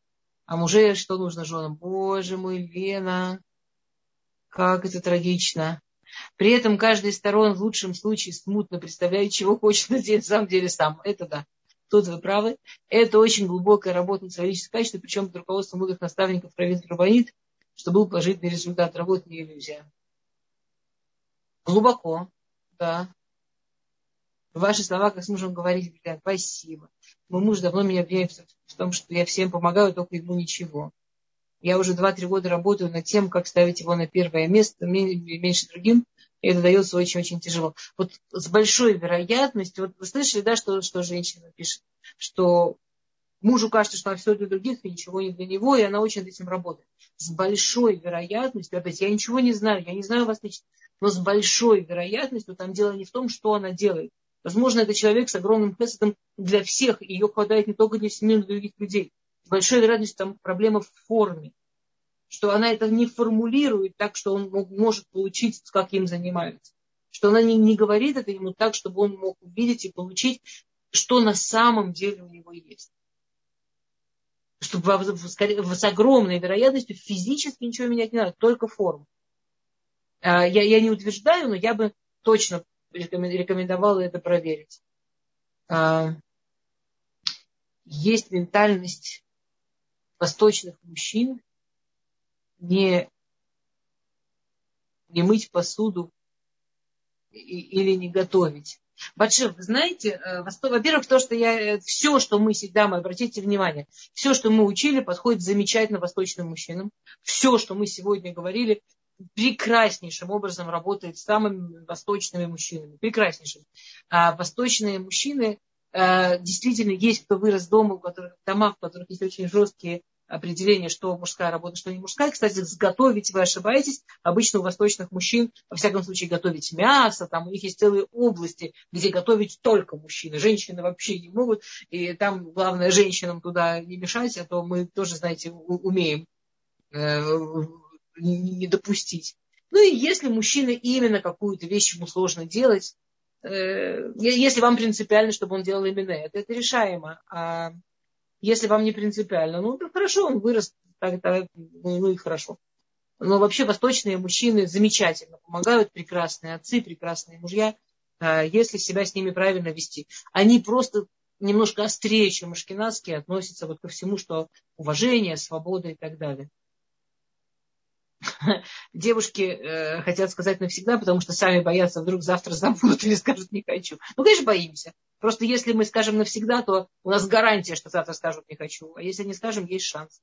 А мужей что нужно женам? Боже мой, Лена, как это трагично. При этом каждый из сторон в лучшем случае смутно представляет, чего хочет на самом деле сам. Это да. Тут вы правы. Это очень глубокая работа над человеческим качеством, причем под руководством многих наставников Равид Рабанит, что был положительный результат работы, не иллюзия. Глубоко, да. Ваши слова, как с мужем говорить, блядь, спасибо. Мой муж давно меня обвиняет в том, что я всем помогаю, только ему ничего. Я уже 2-3 года работаю над тем, как ставить его на первое место, меньше другим, и это дается очень-очень тяжело. Вот с большой вероятностью, вот вы слышали, да, что, что женщина пишет, что мужу кажется, что она все для других и ничего не для него, и она очень над этим работает. С большой вероятностью, опять, я ничего не знаю, я не знаю вас лично, но с большой вероятностью там дело не в том, что она делает. Возможно, это человек с огромным хесом для всех, и ее хватает не только для семьи, но и для других людей с большой вероятностью там проблема в форме, что она это не формулирует так, что он может получить, как им занимаются. Что она не, не говорит это ему так, чтобы он мог увидеть и получить, что на самом деле у него есть. Чтобы с огромной вероятностью физически ничего менять не надо, только форму. А, я, я не утверждаю, но я бы точно рекомендовала это проверить. А, есть ментальность восточных мужчин не, не мыть посуду или не готовить. Батшев, вы знаете, э, во-первых, то, что я, э, все, что мы всегда, мы, обратите внимание, все, что мы учили, подходит замечательно восточным мужчинам. Все, что мы сегодня говорили, прекраснейшим образом работает с самыми восточными мужчинами. Прекраснейшим. А восточные мужчины э, действительно есть, кто вырос дома, у которых, в домах, в которых есть очень жесткие определение, что мужская работа, что не мужская. Кстати, сготовить вы ошибаетесь. Обычно у восточных мужчин, во всяком случае, готовить мясо, там у них есть целые области, где готовить только мужчины. Женщины вообще не могут. И там главное женщинам туда не мешать, а то мы тоже, знаете, умеем э, не допустить. Ну и если мужчина именно какую-то вещь ему сложно делать, э, если вам принципиально, чтобы он делал именно это, это решаемо. А если вам не принципиально, ну, то хорошо, он вырос, так, так, ну, ну и хорошо. Но вообще восточные мужчины замечательно помогают, прекрасные отцы, прекрасные мужья, а, если себя с ними правильно вести. Они просто немножко острее, чем ашкенадские, относятся вот ко всему, что уважение, свобода и так далее. Девушки э, хотят сказать навсегда, потому что сами боятся, вдруг завтра забудут или скажут не хочу. Ну, конечно, боимся. Просто если мы скажем навсегда, то у нас гарантия, что завтра скажут не хочу. А если не скажем, есть шанс.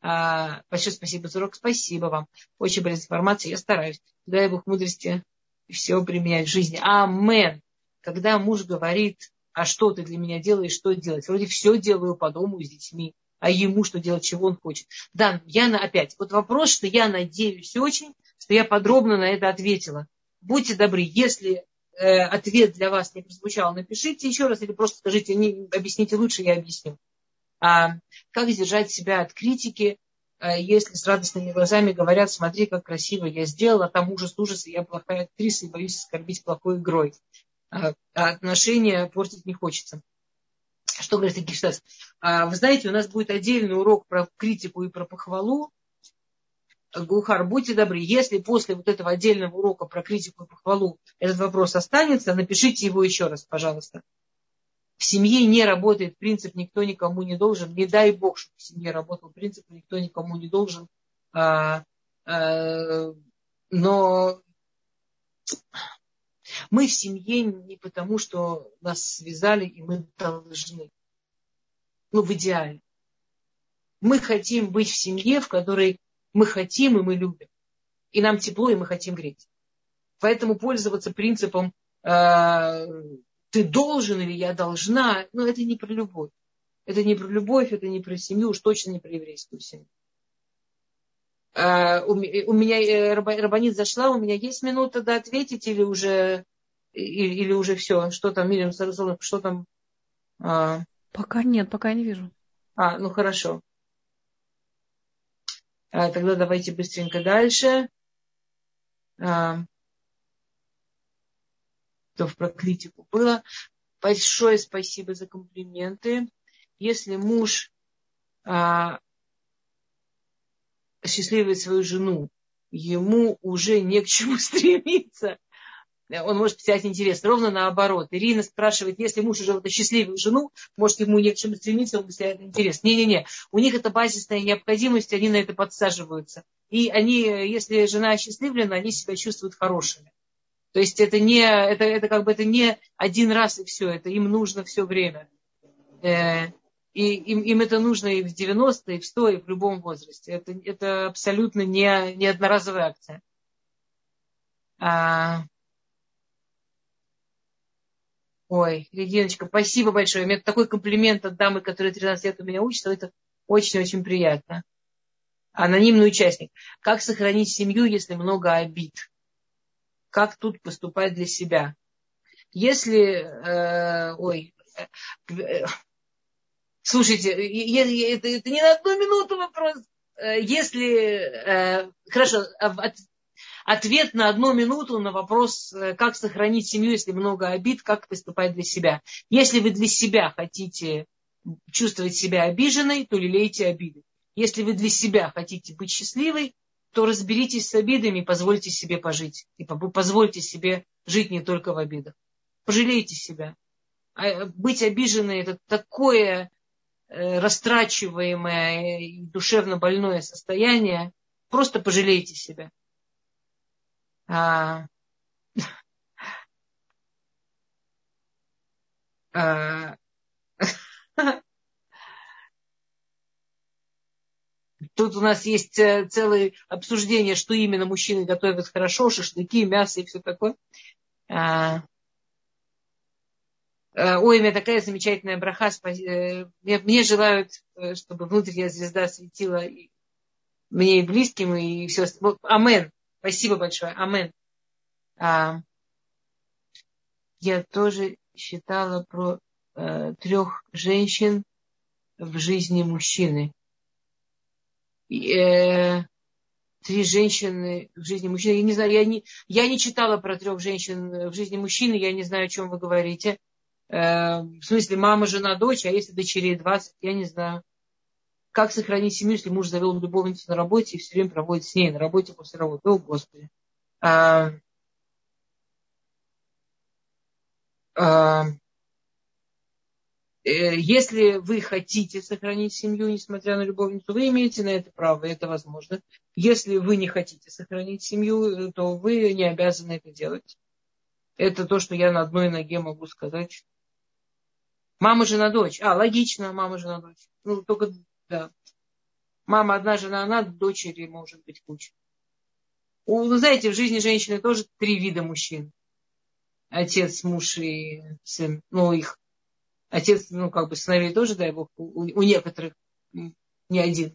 А, большое спасибо за урок. Спасибо вам. Очень полезная информация. Я стараюсь. Дай Бог мудрости все применять в жизни. Амен. Когда муж говорит, а что ты для меня делаешь, что делать? Вроде все делаю по дому с детьми а ему что делать, чего он хочет. Да, я на, опять, вот вопрос, что я надеюсь очень, что я подробно на это ответила. Будьте добры, если э, ответ для вас не прозвучал, напишите еще раз или просто скажите, не, объясните лучше, я объясню. А, как сдержать себя от критики, э, если с радостными глазами говорят, смотри, как красиво я сделала, там ужас, ужас, и я плохая актриса и боюсь оскорбить плохой игрой. А, а отношения портить не хочется. Что говорит Гиштас? А, вы знаете, у нас будет отдельный урок про критику и про похвалу. Гухар, будьте добры, если после вот этого отдельного урока про критику и похвалу этот вопрос останется, напишите его еще раз, пожалуйста. В семье не работает принцип «никто никому не должен». Не дай бог, чтобы в семье работал принцип «никто никому не должен». А, а, но мы в семье не потому, что нас связали, и мы должны. Ну, в идеале. Мы хотим быть в семье, в которой мы хотим и мы любим. И нам тепло, и мы хотим греть. Поэтому пользоваться принципом э, ты должен или я должна, ну, это не про любовь. Это не про любовь, это не про семью, уж точно не про еврейскую семью. А, у, меня э, Рабанит зашла, у меня есть минута да, ответить или уже, или, или уже все? Что там, Мирим, что там? А... Пока нет, пока я не вижу. А, ну хорошо. А, тогда давайте быстренько дальше. А, то про критику было. Большое спасибо за комплименты. Если муж а, осчастливить свою жену, ему уже не к чему стремиться. Он может потерять интерес. Ровно наоборот. Ирина спрашивает, если муж уже вот осчастливил жену, может, ему не к чему стремиться, он потеряет интерес. Не-не-не. У них это базисная необходимость, они на это подсаживаются. И они, если жена осчастливлена, они себя чувствуют хорошими. То есть это не, это, это как бы это не один раз и все, это им нужно все время. Э, и им, им это нужно и в 90, и в 100, и в любом возрасте. Это, это абсолютно не, не одноразовая акция. А... Ой, Региночка, спасибо большое. У меня такой комплимент от дамы, которая 13 лет у меня учится. Это очень-очень приятно. Анонимный участник. Как сохранить семью, если много обид? Как тут поступать для себя? Если, э, ой, э, Слушайте, это, это не на одну минуту вопрос. Э, если, э, хорошо, а ответ на одну минуту на вопрос, э, как сохранить семью, если много обид, как поступать для себя. Если вы для себя хотите чувствовать себя обиженной, то лелейте обиды. Если вы для себя хотите быть счастливой, то разберитесь с обидами и позвольте себе пожить. И позвольте себе жить не только в обидах. Пожалейте себя. А, быть обиженной – это такое Э, растрачиваемое и душевно больное состояние, просто пожалейте себя. А, а, Тут у нас есть э, целое обсуждение, что именно мужчины готовят хорошо, шашлыки, мясо и все такое. А, Э, ой, у меня такая замечательная браха. Э, мне, желают, чтобы внутренняя звезда светила мне и близким, и все. Амен. Спасибо большое. Амен. А, я тоже считала про э, трех женщин в жизни мужчины. И, э, три женщины в жизни мужчины. Я не знаю, я не, я не читала про трех женщин в жизни мужчины, я не знаю, о чем вы говорите. Э, в смысле, мама, жена, дочь, а если дочерей 20, я не знаю. Как сохранить семью, если муж завел любовницу на работе и все время проводит с ней на работе после работы? О, Господи. А, а, э, если вы хотите сохранить семью, несмотря на любовницу, вы имеете на это право, это возможно. Если вы не хотите сохранить семью, то вы не обязаны это делать. Это то, что я на одной ноге могу сказать. Мама, жена, дочь. А, логично, мама, жена, дочь. Ну, только, да. Мама одна, жена, она, дочери может быть куча. Вы знаете, в жизни женщины тоже три вида мужчин. Отец, муж и сын. Ну, их отец, ну, как бы сыновей тоже, дай бог, у, у некоторых не один.